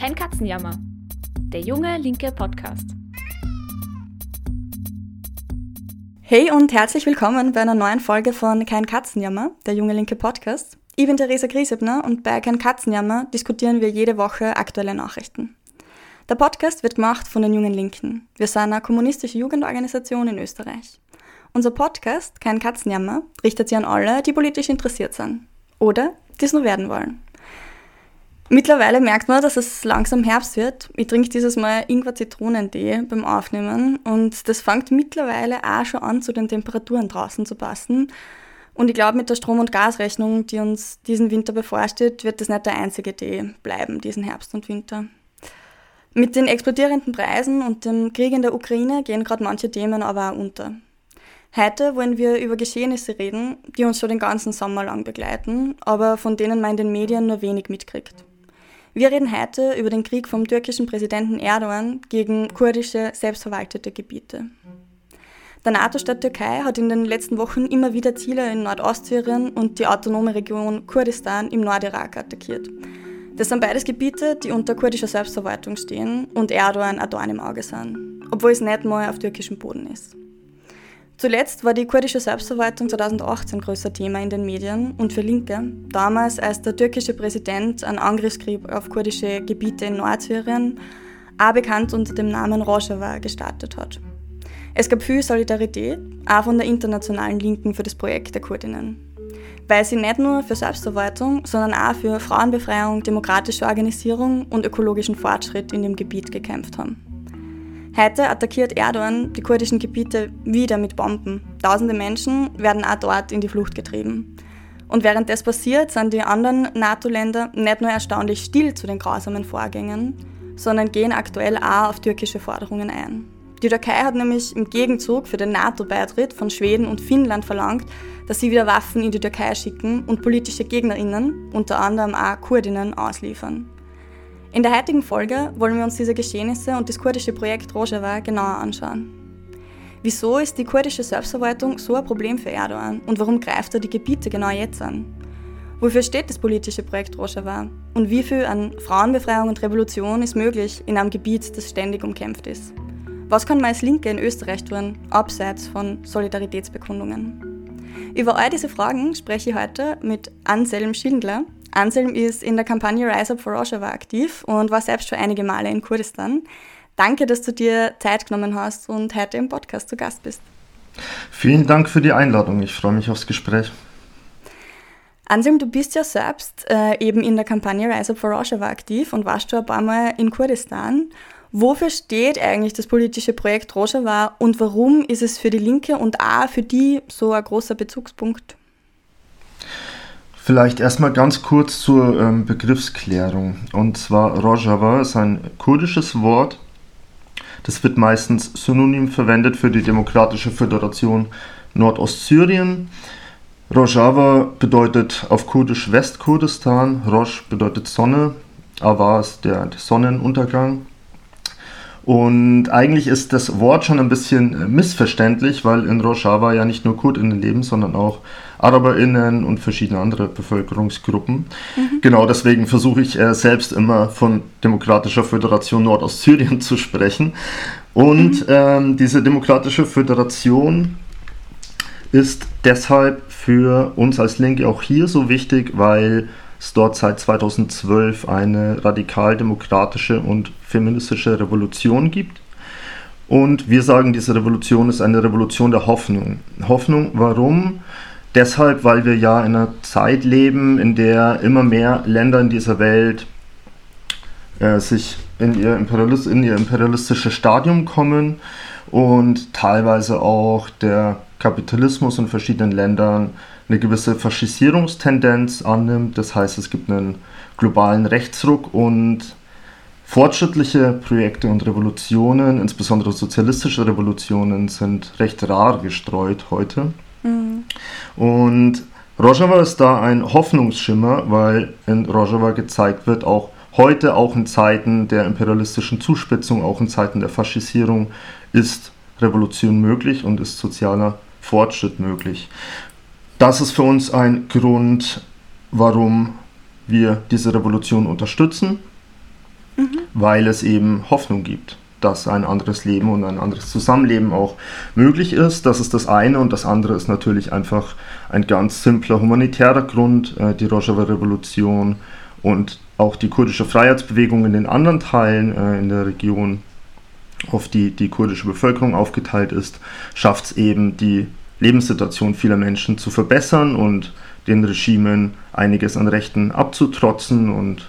Kein Katzenjammer. Der junge linke Podcast. Hey und herzlich willkommen bei einer neuen Folge von Kein Katzenjammer, der junge linke Podcast. Ich bin Theresa Griesebner und bei Kein Katzenjammer diskutieren wir jede Woche aktuelle Nachrichten. Der Podcast wird gemacht von den Jungen Linken. Wir sind eine kommunistische Jugendorganisation in Österreich. Unser Podcast, Kein Katzenjammer, richtet sich an alle, die politisch interessiert sind. Oder die es nur werden wollen. Mittlerweile merkt man, dass es langsam Herbst wird. Ich trinke dieses Mal Ingwer-Zitronentee beim Aufnehmen und das fängt mittlerweile auch schon an, zu den Temperaturen draußen zu passen. Und ich glaube, mit der Strom- und Gasrechnung, die uns diesen Winter bevorsteht, wird das nicht der einzige Tee bleiben, diesen Herbst und Winter. Mit den explodierenden Preisen und dem Krieg in der Ukraine gehen gerade manche Themen aber auch unter. Heute wollen wir über Geschehnisse reden, die uns schon den ganzen Sommer lang begleiten, aber von denen man in den Medien nur wenig mitkriegt. Wir reden heute über den Krieg vom türkischen Präsidenten Erdogan gegen kurdische selbstverwaltete Gebiete. Der NATO-Staat Türkei hat in den letzten Wochen immer wieder Ziele in Nordostsyrien und die autonome Region Kurdistan im Nordirak attackiert. Das sind beides Gebiete, die unter kurdischer Selbstverwaltung stehen und Erdogan ein Dorn im Auge sind, obwohl es nicht mal auf türkischem Boden ist. Zuletzt war die kurdische Selbstverwaltung 2018 größer Thema in den Medien und für Linke, damals als der türkische Präsident einen Angriffskrieg auf kurdische Gebiete in Nordsyrien, auch bekannt unter dem Namen Rojava, gestartet hat. Es gab viel Solidarität, auch von der internationalen Linken für das Projekt der Kurdinnen. Weil sie nicht nur für Selbstverwaltung, sondern auch für Frauenbefreiung, demokratische Organisierung und ökologischen Fortschritt in dem Gebiet gekämpft haben. Heute attackiert Erdogan die kurdischen Gebiete wieder mit Bomben. Tausende Menschen werden auch dort in die Flucht getrieben. Und während das passiert, sind die anderen NATO-Länder nicht nur erstaunlich still zu den grausamen Vorgängen, sondern gehen aktuell auch auf türkische Forderungen ein. Die Türkei hat nämlich im Gegenzug für den NATO-Beitritt von Schweden und Finnland verlangt, dass sie wieder Waffen in die Türkei schicken und politische GegnerInnen, unter anderem auch Kurdinnen, ausliefern. In der heutigen Folge wollen wir uns diese Geschehnisse und das kurdische Projekt Rojava genauer anschauen. Wieso ist die kurdische Selbstverwaltung so ein Problem für Erdogan und warum greift er die Gebiete genau jetzt an? Wofür steht das politische Projekt Rojava und wie viel an Frauenbefreiung und Revolution ist möglich in einem Gebiet, das ständig umkämpft ist? Was kann man als Linke in Österreich tun, abseits von Solidaritätsbekundungen? Über all diese Fragen spreche ich heute mit Anselm Schindler, Anselm ist in der Kampagne Rise Up for Rojava aktiv und war selbst schon einige Male in Kurdistan. Danke, dass du dir Zeit genommen hast und heute im Podcast zu Gast bist. Vielen Dank für die Einladung. Ich freue mich aufs Gespräch. Anselm, du bist ja selbst äh, eben in der Kampagne Rise Up for Rojava aktiv und warst schon ein paar Mal in Kurdistan. Wofür steht eigentlich das politische Projekt Rojava und warum ist es für die Linke und auch für die so ein großer Bezugspunkt? Vielleicht erstmal ganz kurz zur ähm, Begriffsklärung. Und zwar Rojava ist ein kurdisches Wort. Das wird meistens synonym verwendet für die Demokratische Föderation Nordostsyrien. Rojava bedeutet auf Kurdisch Westkurdistan, Roj bedeutet Sonne, Awa ist der Sonnenuntergang. Und eigentlich ist das Wort schon ein bisschen äh, missverständlich, weil in Rojava ja nicht nur KurdInnen leben, sondern auch AraberInnen und verschiedene andere Bevölkerungsgruppen. Mhm. Genau deswegen versuche ich äh, selbst immer von Demokratischer Föderation Nordostsyrien zu sprechen. Und mhm. ähm, diese Demokratische Föderation ist deshalb für uns als Linke auch hier so wichtig, weil es dort seit 2012 eine radikal-demokratische und feministische Revolution gibt. Und wir sagen, diese Revolution ist eine Revolution der Hoffnung. Hoffnung, warum? Deshalb, weil wir ja in einer Zeit leben, in der immer mehr Länder in dieser Welt äh, sich in ihr, Imperialist, in ihr imperialistisches Stadium kommen und teilweise auch der Kapitalismus in verschiedenen Ländern eine gewisse Faschisierungstendenz annimmt. Das heißt, es gibt einen globalen Rechtsruck und fortschrittliche Projekte und Revolutionen, insbesondere sozialistische Revolutionen, sind recht rar gestreut heute. Mhm. Und Rojava ist da ein Hoffnungsschimmer, weil in Rojava gezeigt wird, auch heute, auch in Zeiten der imperialistischen Zuspitzung, auch in Zeiten der Faschisierung, ist Revolution möglich und ist sozialer Fortschritt möglich. Das ist für uns ein Grund, warum wir diese Revolution unterstützen. mhm. weil es eben Hoffnung gibt, dass ein anderes Leben und ein anderes Zusammenleben auch möglich ist. Das ist das eine und das andere ist natürlich einfach ein ganz simpler humanitärer Grund, äh, die Rojava-Revolution und auch die kurdische Freiheitsbewegung in den anderen Teilen äh, in der Region, auf die die kurdische Bevölkerung aufgeteilt ist, schafft es eben, die Lebenssituation vieler Menschen zu verbessern und den Regimen einiges an Rechten abzutrotzen. Und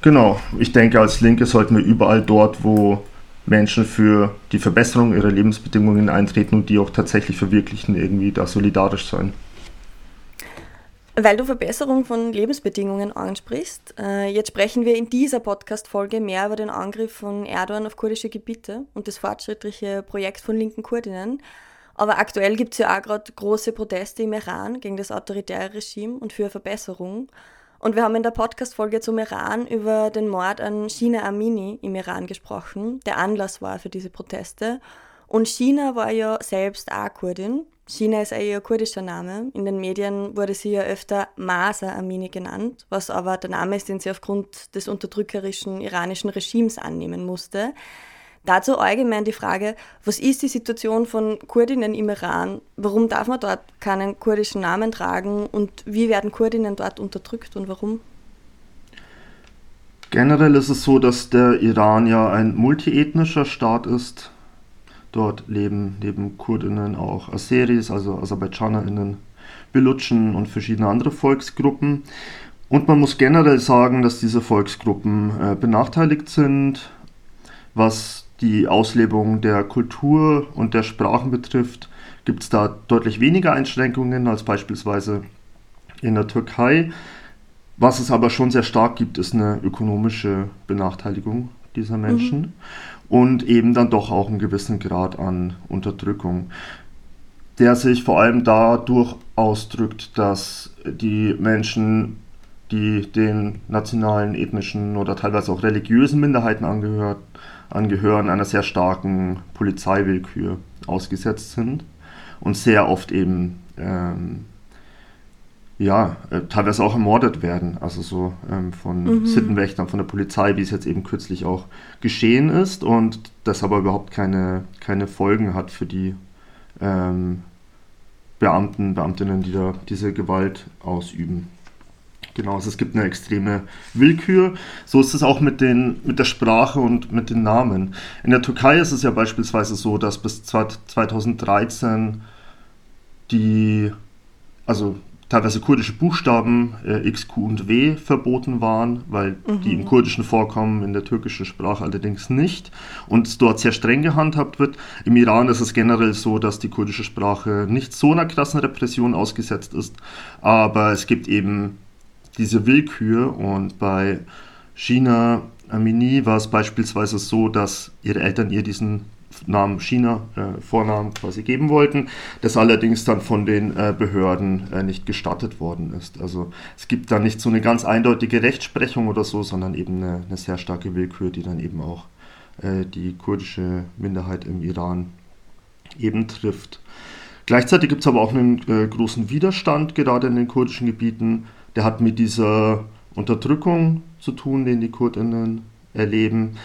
genau, ich denke, als Linke sollten wir überall dort, wo Menschen für die Verbesserung ihrer Lebensbedingungen eintreten und die auch tatsächlich verwirklichen, irgendwie da solidarisch sein. Weil du Verbesserung von Lebensbedingungen ansprichst, äh, jetzt sprechen wir in dieser Podcast-Folge mehr über den Angriff von Erdogan auf kurdische Gebiete und das fortschrittliche Projekt von linken Kurdinnen. Aber aktuell gibt es ja auch gerade große Proteste im Iran gegen das autoritäre Regime und für Verbesserung. Und wir haben in der Podcast-Folge zum Iran über den Mord an Shina Amini im Iran gesprochen, der Anlass war für diese Proteste. Und China war ja selbst auch Kurdin China ist ein kurdischer Name. In den Medien wurde sie ja öfter Masa Amini genannt, was aber der Name ist, den sie aufgrund des unterdrückerischen iranischen Regimes annehmen musste. Dazu allgemein die Frage, was ist die Situation von Kurdinnen im Iran? Warum darf man dort keinen kurdischen Namen tragen und wie werden Kurdinnen dort unterdrückt und warum? Generell ist es so, dass der Iran ja ein multiethnischer Staat ist Dort leben neben Kurdinnen auch Aseris, also AserbaidschanerInnen, Belutschen und verschiedene andere Volksgruppen. Und man muss generell sagen, dass diese Volksgruppen äh, benachteiligt sind, was die Auslebung der Kultur und der Sprachen betrifft. Gibt es da deutlich weniger Einschränkungen als beispielsweise in der Türkei. Was es aber schon sehr stark gibt, ist eine ökonomische Benachteiligung dieser Menschen. Mhm und eben dann doch auch einen gewissen Grad an Unterdrückung, der sich vor allem dadurch ausdrückt, dass die Menschen, die den nationalen, ethnischen oder teilweise auch religiösen Minderheiten angehört, angehören, einer sehr starken Polizeiwillkür ausgesetzt sind und sehr oft eben ähm, ja, äh, teilweise auch ermordet werden, also so ähm, von mhm. Sittenwächtern, von der Polizei, wie es jetzt eben kürzlich auch geschehen ist und das aber überhaupt keine, keine Folgen hat für die ähm, Beamten, Beamtinnen, die da diese Gewalt ausüben. Genau, also es gibt eine extreme Willkür. So ist es auch mit, den, mit der Sprache und mit den Namen. In der Türkei ist es ja beispielsweise so, dass bis 2013 die, also teilweise kurdische Buchstaben äh, X, Q und W verboten waren, weil mhm. die im Kurdischen vorkommen, in der türkischen Sprache allerdings nicht und dort sehr streng gehandhabt wird. Im Iran ist es generell so, dass die kurdische Sprache nicht so einer krassen Repression ausgesetzt ist, aber es gibt eben diese Willkür und bei China Amini war es beispielsweise so, dass ihre Eltern ihr diesen Namen China, äh, Vornamen quasi geben wollten, das allerdings dann von den äh, Behörden äh, nicht gestattet worden ist. Also es gibt da nicht so eine ganz eindeutige Rechtsprechung oder so, sondern eben eine, eine sehr starke Willkür, die dann eben auch äh, die kurdische Minderheit im Iran eben trifft. Gleichzeitig gibt es aber auch einen äh, großen Widerstand, gerade in den kurdischen Gebieten. Der hat mit dieser Unterdrückung zu tun, den die Kurdinnen erleben.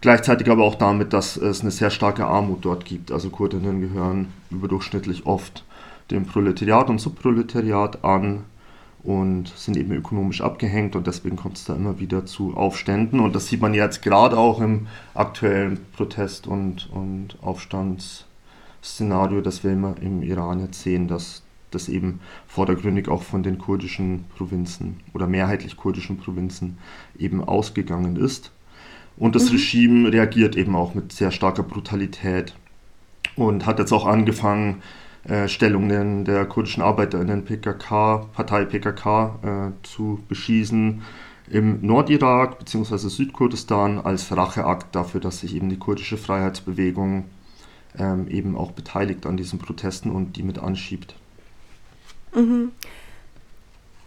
Gleichzeitig aber auch damit, dass es eine sehr starke Armut dort gibt. Also Kurdinnen gehören überdurchschnittlich oft dem Proletariat und Subproletariat an und sind eben ökonomisch abgehängt und deswegen kommt es da immer wieder zu Aufständen und das sieht man jetzt gerade auch im aktuellen Protest- und, und Aufstandsszenario, das wir immer im Iran jetzt sehen, dass das eben vordergründig auch von den kurdischen Provinzen oder mehrheitlich kurdischen Provinzen eben ausgegangen ist. Und das mhm. Regime reagiert eben auch mit sehr starker Brutalität und hat jetzt auch angefangen, äh, Stellungen der kurdischen Arbeiterinnen PKK, Partei PKK äh, zu beschießen im Nordirak bzw. Südkurdistan als Racheakt dafür, dass sich eben die kurdische Freiheitsbewegung ähm, eben auch beteiligt an diesen Protesten und die mit anschiebt. Mhm.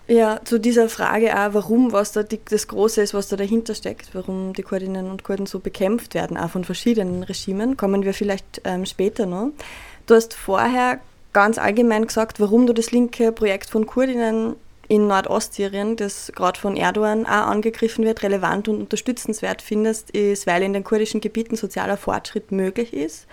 Ja, zu dieser Frage auch, warum was da die, das Große ist, was da dahinter steckt, warum die Kurdinnen und Kurden so bekämpft werden, auch von verschiedenen Regimen, kommen wir vielleicht ähm, später noch. Du hast vorher ganz allgemein gesagt, warum du das linke Projekt von Kurdinnen in Nordostsyrien, das gerade von Erdogan auch angegriffen wird, relevant und unterstützenswert findest, ist, weil in den kurdischen Gebieten sozialer Fortschritt möglich ist.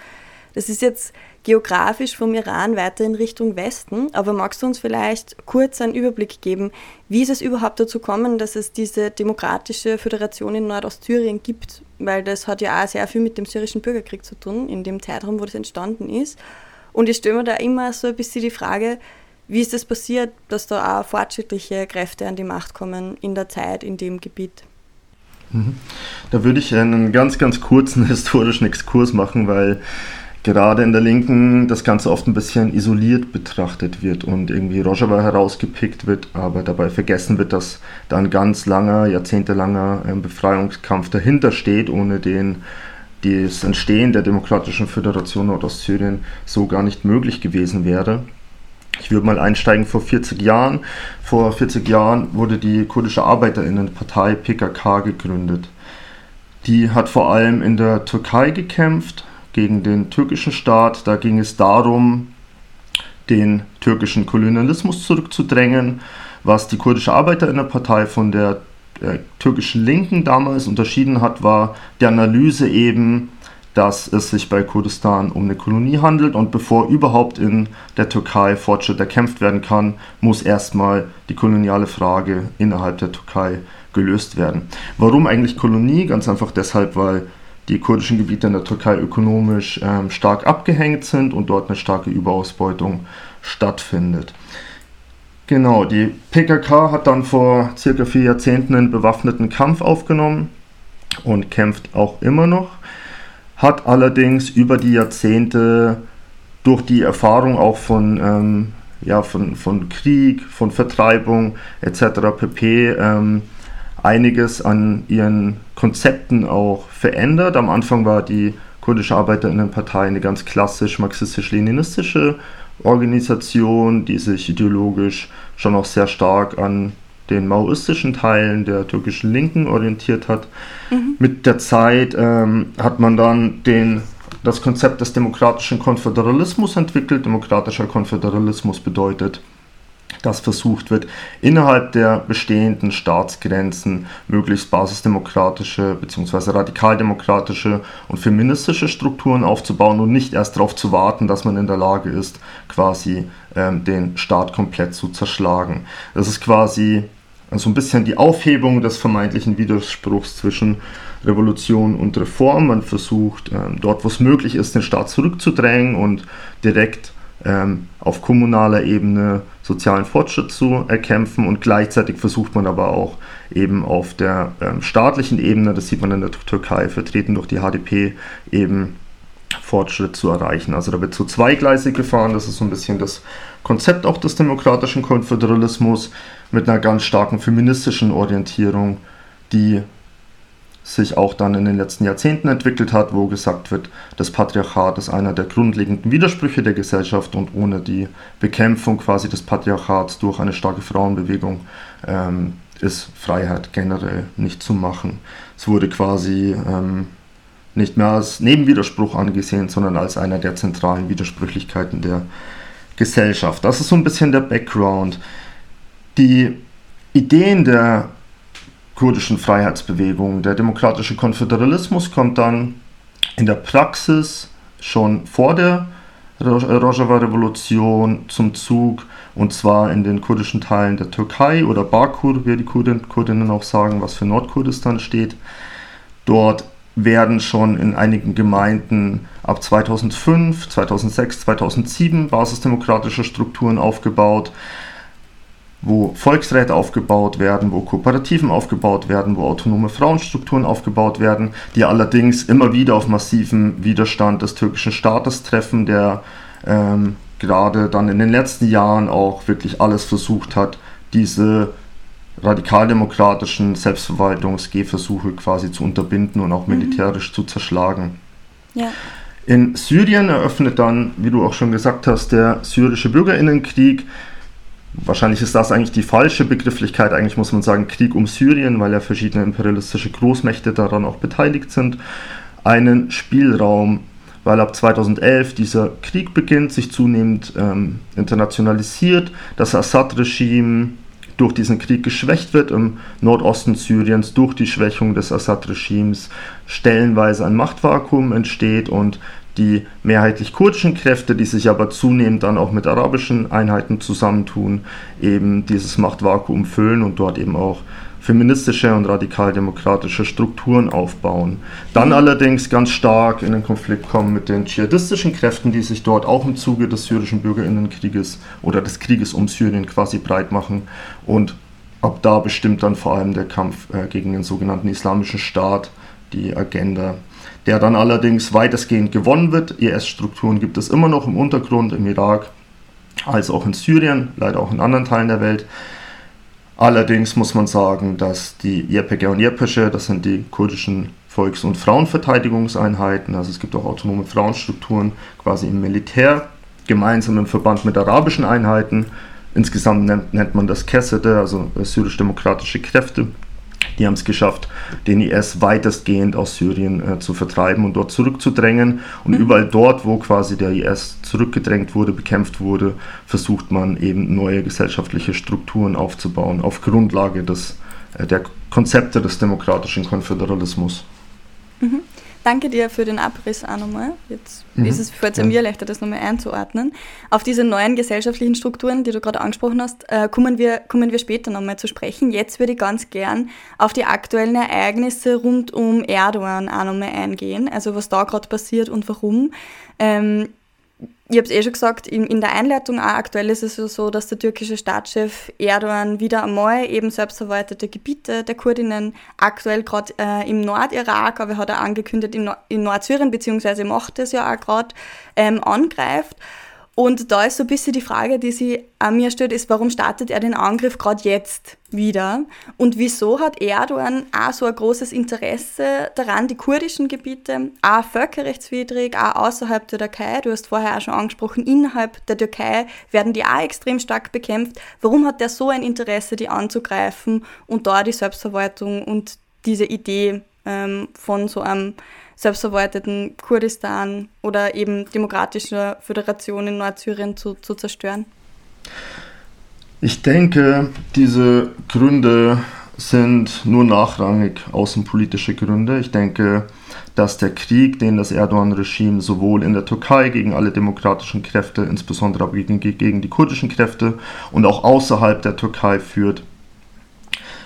Das ist jetzt geografisch vom Iran weiter in Richtung Westen, aber magst du uns vielleicht kurz einen Überblick geben, wie ist es überhaupt dazu kommen, dass es diese demokratische Föderation in Nordostsyrien gibt? Weil das hat ja auch sehr viel mit dem syrischen Bürgerkrieg zu tun, in dem Zeitraum, wo das entstanden ist. Und ich stelle mir da immer so ein bisschen die Frage, wie ist es das passiert, dass da auch fortschrittliche Kräfte an die Macht kommen in der Zeit, in dem Gebiet? Mhm. Da würde ich einen ganz, ganz kurzen historischen Exkurs machen, weil gerade in der Linken das Ganze oft ein bisschen isoliert betrachtet wird und irgendwie Rojava herausgepickt wird, aber dabei vergessen wird, dass da ein ganz langer, jahrzehntelanger ähm, Befreiungskampf dahinter steht, ohne den das Entstehen der Demokratischen Föderation Nordostsyrien so gar nicht möglich gewesen wäre. Ich würde mal einsteigen vor 40 Jahren. Vor 40 Jahren wurde die kurdische Arbeiterinnenpartei PKK gegründet. Die hat vor allem in der Türkei gekämpft, gegen den türkischen Staat. Da ging es darum, den türkischen Kolonialismus zurückzudrängen, was die kurdische Arbeiterinnenpartei von der äh, türkischen Linken damals unterschieden hat, war die Analyse eben, dass es sich bei Kurdistan um eine Kolonie handelt und bevor überhaupt in der Türkei Fortschritt erkämpft werden kann, muss erstmal die koloniale Frage innerhalb der Türkei gelöst werden. Warum eigentlich Kolonie? Ganz einfach deshalb, weil die kurdischen Gebiete in der Türkei ökonomisch ähm, stark abgehängt sind und dort eine starke Überausbeutung stattfindet. Genau, die PKK hat dann vor circa vier Jahrzehnten einen bewaffneten Kampf aufgenommen und kämpft auch immer noch, hat allerdings über die Jahrzehnte durch die Erfahrung auch von, ähm, ja, von, von Krieg, von Vertreibung etc. pp. Ähm, einiges an ihren Konzepten auch verändert. Am Anfang war die kurdische Arbeiterinnenpartei eine ganz klassisch marxistisch-leninistische Organisation, die sich ideologisch schon auch sehr stark an den maoistischen Teilen der türkischen Linken orientiert hat. Mhm. Mit der Zeit ähm, hat man dann den, das Konzept des demokratischen Konföderalismus entwickelt. Demokratischer Konföderalismus bedeutet, dass versucht wird, innerhalb der bestehenden Staatsgrenzen möglichst basisdemokratische bzw. radikaldemokratische und feministische Strukturen aufzubauen und nicht erst darauf zu warten, dass man in der Lage ist, quasi ähm, den Staat komplett zu zerschlagen. Das ist quasi so ein bisschen die Aufhebung des vermeintlichen Widerspruchs zwischen Revolution und Reform. Man versucht ähm, dort, wo es möglich ist, den Staat zurückzudrängen und direkt ähm, auf kommunaler Ebene sozialen Fortschritt zu erkämpfen und gleichzeitig versucht man aber auch eben auf der ähm, staatlichen Ebene, das sieht man in der Türkei, vertreten durch die HDP, eben Fortschritt zu erreichen. Also da wird so zweigleisig gefahren, das ist so ein bisschen das Konzept auch des demokratischen Konföderalismus mit einer ganz starken feministischen Orientierung, die sich auch dann in den letzten Jahrzehnten entwickelt hat, wo gesagt wird, das Patriarchat ist einer der grundlegenden Widersprüche der Gesellschaft und ohne die Bekämpfung quasi des Patriarchats durch eine starke Frauenbewegung ähm, ist Freiheit generell nicht zu machen. Es wurde quasi ähm, nicht mehr als Nebenwiderspruch angesehen, sondern als einer der zentralen Widersprüchlichkeiten der Gesellschaft. Das ist so ein bisschen der Background. Die Ideen der kurdischen Freiheitsbewegung. Der demokratische Konföderalismus kommt dann in der Praxis schon vor der Rojava-Revolution zum Zug und zwar in den kurdischen Teilen der Türkei oder Bakur, wie die Kurden, Kurdinnen auch sagen, was für Nordkurdistan steht. Dort werden schon in einigen Gemeinden ab 2005, 2006, 2007 basisdemokratische Strukturen aufgebaut wo Volksräte aufgebaut werden, wo Kooperativen aufgebaut werden, wo autonome Frauenstrukturen aufgebaut werden, die allerdings immer wieder auf massiven Widerstand des türkischen Staates treffen, der ähm, gerade dann in den letzten Jahren auch wirklich alles versucht hat, diese radikaldemokratischen Selbstverwaltungsgehversuche quasi zu unterbinden und auch mhm. militärisch mhm. zu zerschlagen. Ja. In Syrien eröffnet dann, wie du auch schon gesagt hast, der syrische Bürgerinnenkrieg Wahrscheinlich ist das eigentlich die falsche Begrifflichkeit. Eigentlich muss man sagen Krieg um Syrien, weil ja verschiedene imperialistische Großmächte daran auch beteiligt sind. Einen Spielraum, weil ab 2011 dieser Krieg beginnt, sich zunehmend ähm, internationalisiert. Das Assad-Regime durch diesen Krieg geschwächt wird im Nordosten Syriens, durch die Schwächung des Assad-Regimes stellenweise ein Machtvakuum entsteht und die mehrheitlich kurdischen Kräfte, die sich aber zunehmend dann auch mit arabischen Einheiten zusammentun, eben dieses Machtvakuum füllen und dort eben auch feministische und radikaldemokratische Strukturen aufbauen. Dann mhm. allerdings ganz stark in den Konflikt kommen mit den dschihadistischen Kräften, die sich dort auch im Zuge des syrischen Bürgerinnenkrieges oder des Krieges um Syrien quasi breit machen. Und ab da bestimmt dann vor allem der Kampf äh, gegen den sogenannten Islamischen Staat die Agenda der dann allerdings weitestgehend gewonnen wird. IS-Strukturen gibt es immer noch im Untergrund im Irak, als auch in Syrien, leider auch in anderen Teilen der Welt. Allerdings muss man sagen, dass die YPG und YPG, das sind die kurdischen Volks- und Frauenverteidigungseinheiten, also es gibt auch autonome Frauenstrukturen quasi im Militär, gemeinsam im Verband mit arabischen Einheiten. Insgesamt nennt, nennt man das Kessede, also syrisch-demokratische Kräfte. Die haben es geschafft, den IS weitestgehend aus Syrien äh, zu vertreiben und dort zurückzudrängen. Und mhm. überall dort, wo quasi der IS zurückgedrängt wurde, bekämpft wurde, versucht man eben neue gesellschaftliche Strukturen aufzubauen auf Grundlage des, äh, der Konzepte des demokratischen Konföderalismus. Mhm. Danke dir für den Abriss auch nochmal. Jetzt mhm. ist es für jetzt ja. mir leichter, das nochmal einzuordnen. Auf diese neuen gesellschaftlichen Strukturen, die du gerade angesprochen hast, äh, kommen, wir, kommen wir später nochmal zu sprechen. Jetzt würde ich ganz gern auf die aktuellen Ereignisse rund um Erdogan auch nochmal eingehen. Also was da gerade passiert und warum. Ähm, ich habe es eh schon gesagt, in, in, der Einleitung auch aktuell ist es so, dass der türkische Staatschef Erdogan wieder einmal eben selbstverwaltete Gebiete der Kurdinnen, aktuell gerade äh, im Nordirak, aber er hat auch angekündigt, in, in Nordsyrien, beziehungsweise macht es ja auch gerade, ähm, angreift. Und da ist so ein bisschen die Frage, die sich an mir stellt, ist, warum startet er den Angriff gerade jetzt wieder? Und wieso hat Erdogan auch so ein großes Interesse daran, die kurdischen Gebiete, auch völkerrechtswidrig, auch außerhalb der Türkei, du hast vorher auch schon angesprochen, innerhalb der Türkei werden die auch extrem stark bekämpft. Warum hat er so ein Interesse, die anzugreifen und da die Selbstverwaltung und diese Idee ähm, von so einem selbstverwalteten Kurdistan oder eben demokratischer Föderation in Nordsyrien zu, zu zerstören? Ich denke, diese Gründe sind nur nachrangig außenpolitische Gründe. Ich denke, dass der Krieg, den das Erdogan-Regime sowohl in der Türkei gegen alle demokratischen Kräfte, insbesondere aber gegen, gegen die kurdischen Kräfte und auch außerhalb der Türkei führt,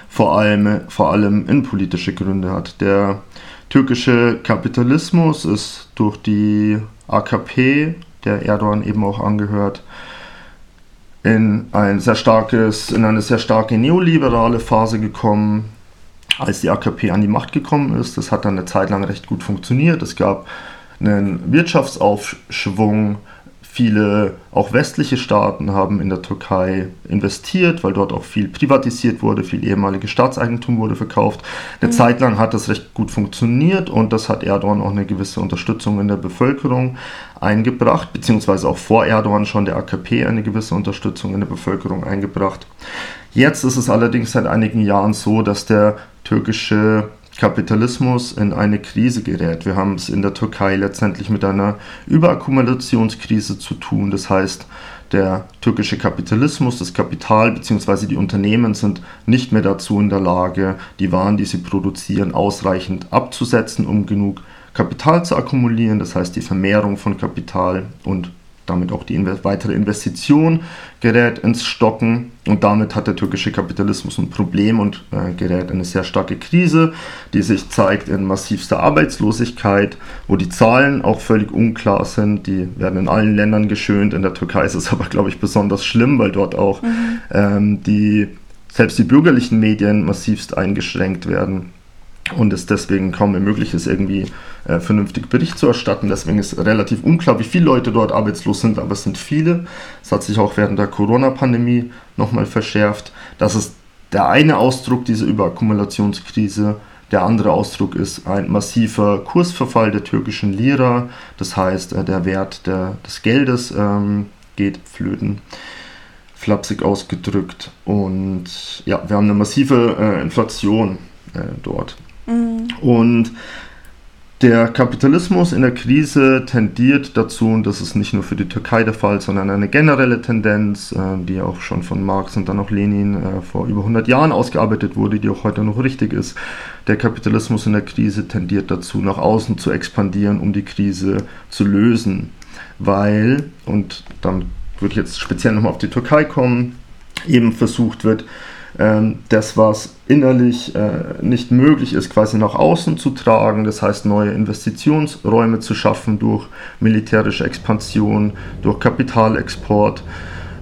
vor allem, vor allem innenpolitische Gründe hat. Der türkische Kapitalismus ist durch die AKP, der Erdogan eben auch angehört, in, ein sehr starkes, in eine sehr starke neoliberale Phase gekommen, als die AKP an die Macht gekommen ist. Das hat dann eine Zeit lang recht gut funktioniert. Es gab einen Wirtschaftsaufschwung, Viele, auch westliche Staaten, haben in der Türkei investiert, weil dort auch viel privatisiert wurde, viel ehemaliges Staatseigentum wurde verkauft. Eine mhm. Zeit lang hat das recht gut funktioniert und das hat Erdogan auch eine gewisse Unterstützung in der Bevölkerung eingebracht, beziehungsweise auch vor Erdogan schon der AKP eine gewisse Unterstützung in der Bevölkerung eingebracht. Jetzt ist es allerdings seit einigen Jahren so, dass der türkische Kapitalismus in eine Krise gerät. Wir haben es in der Türkei letztendlich mit einer Überakkumulationskrise zu tun. Das heißt, der türkische Kapitalismus, das Kapital bzw. die Unternehmen sind nicht mehr dazu in der Lage, die Waren, die sie produzieren, ausreichend abzusetzen, um genug Kapital zu akkumulieren. Das heißt, die Vermehrung von Kapital und damit auch die weitere Investition gerät ins Stocken und damit hat der türkische Kapitalismus ein Problem und äh, gerät in eine sehr starke Krise, die sich zeigt in massivster Arbeitslosigkeit, wo die Zahlen auch völlig unklar sind. Die werden in allen Ländern geschönt. In der Türkei ist es aber, glaube ich, besonders schlimm, weil dort auch mhm. ähm, die selbst die bürgerlichen Medien massivst eingeschränkt werden und es deswegen kaum mehr möglich ist, irgendwie äh, vernünftig Bericht zu erstatten. Deswegen ist relativ unklar, wie viele Leute dort arbeitslos sind, aber es sind viele. Es hat sich auch während der Corona-Pandemie nochmal verschärft. Das ist der eine Ausdruck dieser Überakkumulationskrise. Der andere Ausdruck ist ein massiver Kursverfall der türkischen Lira. Das heißt, äh, der Wert der, des Geldes ähm, geht flöten flapsig ausgedrückt. Und ja, wir haben eine massive äh, Inflation äh, dort. Mhm. Und Der Kapitalismus in der Krise tendiert dazu, und das ist nicht nur für die Türkei der Fall, sondern eine generelle Tendenz, äh, die auch schon von Marx und dann auch Lenin äh, vor über 100 Jahren ausgearbeitet wurde, die auch heute noch richtig ist. Der Kapitalismus in der Krise tendiert dazu, nach außen zu expandieren, um die Krise zu lösen. Weil, und damit würde ich jetzt speziell nochmal auf die Türkei kommen, eben versucht wird, das, was innerlich äh, nicht möglich ist, quasi nach außen zu tragen. Das heißt, neue Investitionsräume zu schaffen durch militärische Expansion, durch Kapitalexport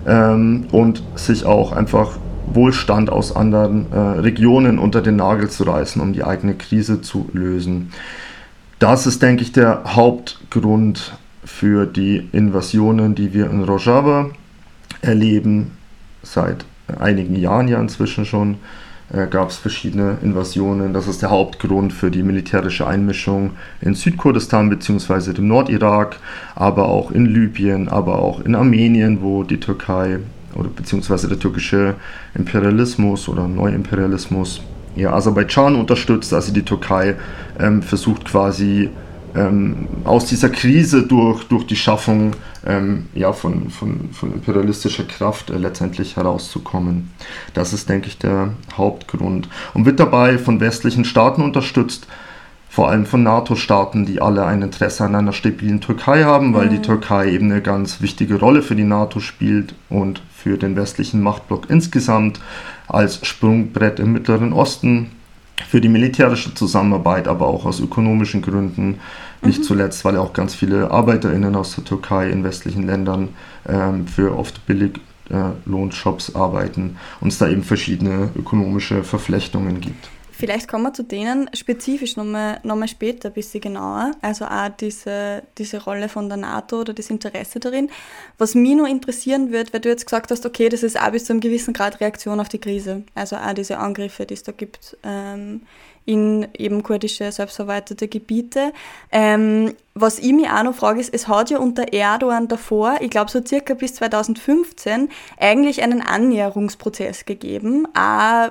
ähm, und sich auch einfach Wohlstand aus anderen äh, Regionen unter den Nagel zu reißen, um die eigene Krise zu lösen. Das ist, denke ich, der Hauptgrund für die Invasionen, die wir in Rojava erleben seit einigen Jahren ja inzwischen schon äh, gab es verschiedene Invasionen. Das ist der Hauptgrund für die militärische Einmischung in Südkurdistan bzw. dem Nordirak, aber auch in Libyen, aber auch in Armenien, wo die Türkei oder beziehungsweise der türkische Imperialismus oder Neuimperialismus ja, Aserbaidschan unterstützt. Also die Türkei ähm, versucht quasi ähm, aus dieser Krise durch, durch die Schaffung ähm, ja, von, von, von imperialistischer Kraft äh, letztendlich herauszukommen. Das ist, denke ich, der Hauptgrund. Und wird dabei von westlichen Staaten unterstützt, vor allem von NATO-Staaten, die alle ein Interesse an einer stabilen Türkei haben, weil mhm. die Türkei eben eine ganz wichtige Rolle für die NATO spielt und für den westlichen Machtblock insgesamt als Sprungbrett im Mittleren Osten für die militärische Zusammenarbeit, aber auch aus ökonomischen Gründen. Nicht mhm. zuletzt, weil auch ganz viele ArbeiterInnen aus der Türkei in westlichen Ländern ähm, für oft billig äh, Lohnshops arbeiten und es da eben verschiedene ökonomische Verflechtungen gibt. Vielleicht kommen wir zu denen spezifisch nochmal noch mal später ein bisschen genauer. Also auch diese, diese Rolle von der NATO oder das Interesse darin. Was mich nur interessieren wird, weil du jetzt gesagt hast, okay, das ist auch bis zu einem gewissen Grad Reaktion auf die Krise. Also auch diese Angriffe, die es da gibt ähm, in eben kurdische selbstverwaltete Gebiete. Ähm, was ich mich auch noch frage, ist, es hat ja unter Erdogan davor, ich glaube so circa bis 2015, eigentlich einen Annäherungsprozess gegeben, auch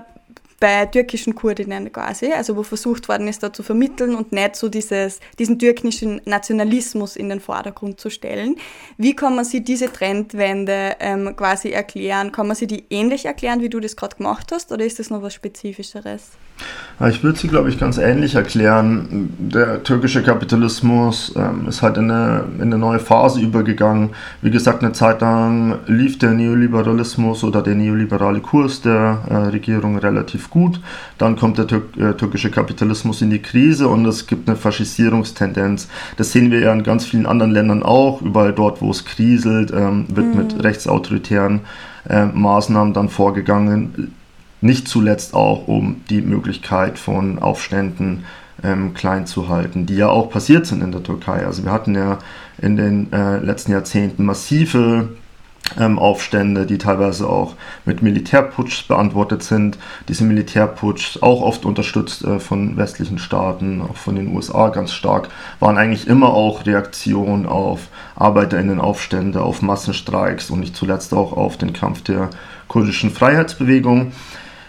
bei türkischen Kurdinnen quasi, also wo versucht worden ist, da zu vermitteln und nicht so dieses, diesen türkischen Nationalismus in den Vordergrund zu stellen. Wie kann man sich diese Trendwende ähm, quasi erklären? Kann man sie die ähnlich erklären, wie du das gerade gemacht hast, oder ist das noch was Spezifischeres? Ich würde sie, glaube ich, ganz ähnlich erklären. Der türkische Kapitalismus ähm, ist halt in eine, in eine neue Phase übergegangen. Wie gesagt, eine Zeit lang lief der Neoliberalismus oder der neoliberale Kurs der äh, Regierung relativ gut. Dann kommt der Tür äh, türkische Kapitalismus in die Krise und es gibt eine Faschisierungstendenz. Das sehen wir ja in ganz vielen anderen Ländern auch. Überall dort, wo es kriselt, ähm, wird mhm. mit rechtsautoritären äh, Maßnahmen dann vorgegangen nicht zuletzt auch, um die Möglichkeit von Aufständen ähm, klein zu halten, die ja auch passiert sind in der Türkei. Also wir hatten ja in den äh, letzten Jahrzehnten massive ähm, Aufstände, die teilweise auch mit Militärputsch beantwortet sind. Diese Militärputsch, auch oft unterstützt äh, von westlichen Staaten, auch von den USA ganz stark, waren eigentlich immer auch Reaktionen auf Arbeiterinnenaufstände, auf Massenstreiks und nicht zuletzt auch auf den Kampf der kurdischen Freiheitsbewegung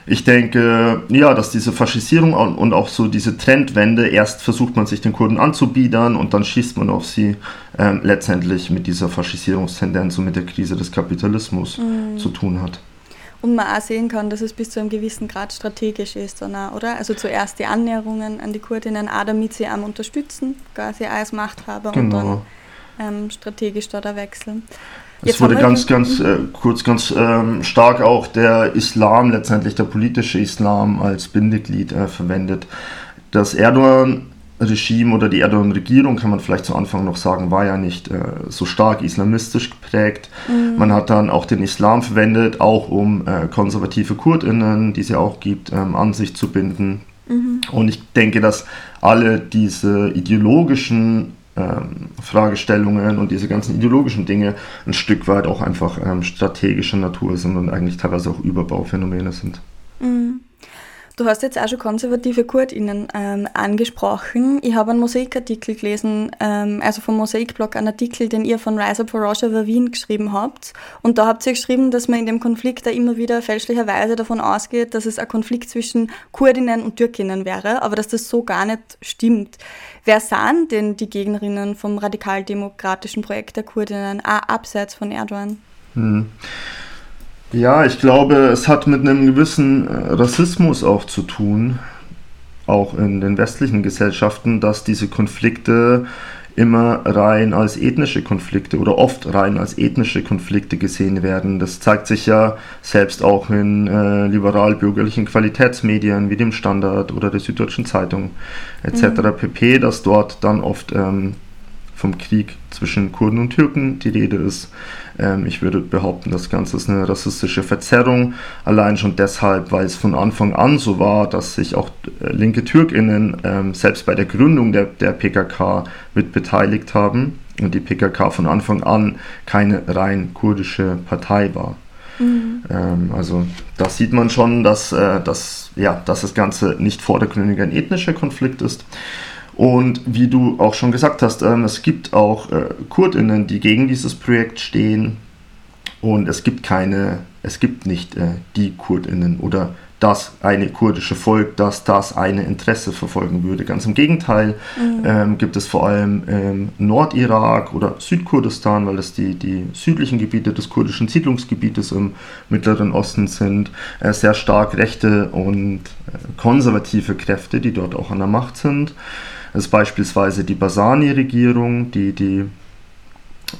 ich denke, ja, dass diese Faschisierung und auch so diese Trendwende, erst versucht man sich den Kurden anzubiedern und dann schießt man auf sie ähm, letztendlich mit dieser Faschisierungstendenz und mit der Krise des Kapitalismus mhm. zu tun hat. Und man auch sehen kann, dass es bis zu einem gewissen Grad strategisch ist, oder? Also zuerst die Annäherungen an die Kurdinnen, auch damit sie am unterstützen, quasi als Machthaber genau. und dann ähm, strategisch da wechseln. Es wurde ganz, ganz äh, kurz, ganz ähm, stark auch der Islam, letztendlich der politische Islam als Bindeglied äh, verwendet. Das Erdogan-Regime oder die Erdogan-Regierung, kann man vielleicht zu Anfang noch sagen, war ja nicht äh, so stark islamistisch geprägt. Mhm. Man hat dann auch den Islam verwendet, auch um äh, konservative KurdInnen, die es ja auch gibt, ähm, an sich zu binden. Mhm. Und ich denke, dass alle diese ideologischen ähm, Fragestellungen und diese ganzen ideologischen Dinge ein Stück weit auch einfach ähm, strategischer Natur sind und eigentlich teilweise auch Überbauphänomene sind. Mhm. Du hast jetzt auch schon konservative KurdInnen ähm, angesprochen. Ich habe einen Mosaikartikel gelesen, ähm, also vom Mosaikblog, einen Artikel, den ihr von Rise Up for Rojava Wien geschrieben habt. Und da habt ihr geschrieben, dass man in dem Konflikt da immer wieder fälschlicherweise davon ausgeht, dass es ein Konflikt zwischen Kurdinnen und Türkinnen wäre, aber dass das so gar nicht stimmt. Wer sahen denn die Gegnerinnen vom radikaldemokratischen Projekt der Kurdinnen, auch abseits von Erdogan? Hm. Ja, ich glaube, es hat mit einem gewissen äh, Rassismus auch zu tun, auch in den westlichen Gesellschaften, dass diese Konflikte immer rein als ethnische Konflikte oder oft rein als ethnische Konflikte gesehen werden. Das zeigt sich ja selbst auch in äh, liberal-bürgerlichen Qualitätsmedien wie dem Standard oder der Süddeutschen Zeitung etc. Mhm. pp, dass dort dann oft ähm, vom Krieg zwischen Kurden und Türken die Rede ist. Ähm, ich würde behaupten, das Ganze ist eine rassistische Verzerrung, allein schon deshalb, weil es von Anfang an so war, dass sich auch äh, linke TürkInnen ähm, selbst bei der Gründung der, der PKK mit beteiligt haben und die PKK von Anfang an keine rein kurdische Partei war. Mhm. Ähm, also da sieht man schon, dass, äh, dass, ja, dass das Ganze nicht vordergründig ein ethnischer Konflikt ist. Und wie du auch schon gesagt hast, ähm, es gibt auch äh, KurdInnen, die gegen dieses Projekt stehen. Und es gibt keine, es gibt nicht äh, die KurdInnen oder das eine kurdische Volk, das das eine Interesse verfolgen würde. Ganz im Gegenteil mhm. ähm, gibt es vor allem ähm, Nordirak oder Südkurdistan, weil das die, die südlichen Gebiete des kurdischen Siedlungsgebietes im Mittleren Osten sind, äh, sehr stark rechte und äh, konservative Kräfte, die dort auch an der Macht sind. Ist beispielsweise die Basani-Regierung, die die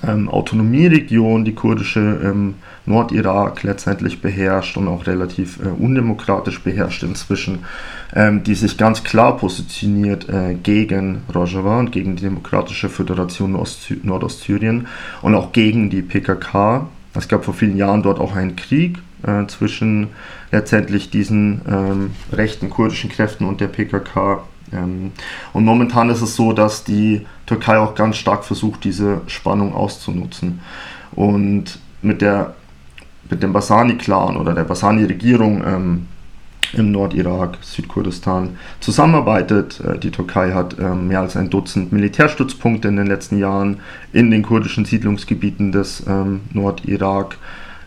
ähm, Autonomieregion, die kurdische ähm, Nordirak letztendlich beherrscht und auch relativ äh, undemokratisch beherrscht inzwischen, ähm, die sich ganz klar positioniert äh, gegen Rojava und gegen die Demokratische Föderation Nordostsyrien und auch gegen die PKK. Es gab vor vielen Jahren dort auch einen Krieg äh, zwischen letztendlich diesen ähm, rechten kurdischen Kräften und der PKK und momentan ist es so, dass die Türkei auch ganz stark versucht, diese Spannung auszunutzen. Und mit, der, mit dem Basani-Clan oder der Basani-Regierung ähm, im Nordirak, Südkurdistan zusammenarbeitet. Äh, die Türkei hat ähm, mehr als ein Dutzend Militärstützpunkte in den letzten Jahren in den kurdischen Siedlungsgebieten des ähm, Nordirak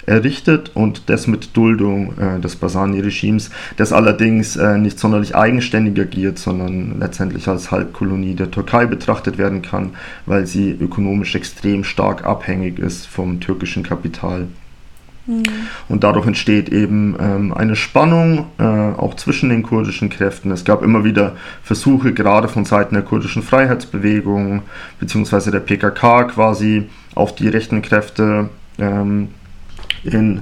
errichtet und das mit Duldung äh, des Basani-Regimes, das allerdings äh, nicht sonderlich eigenständig agiert, sondern letztendlich als Halbkolonie der Türkei betrachtet werden kann, weil sie ökonomisch extrem stark abhängig ist vom türkischen Kapital. Mhm. Und dadurch entsteht eben ähm, eine Spannung äh, auch zwischen den kurdischen Kräften. Es gab immer wieder Versuche, gerade von Seiten der kurdischen Freiheitsbewegung bzw. der PKK quasi auf die rechten Kräfte ähm, in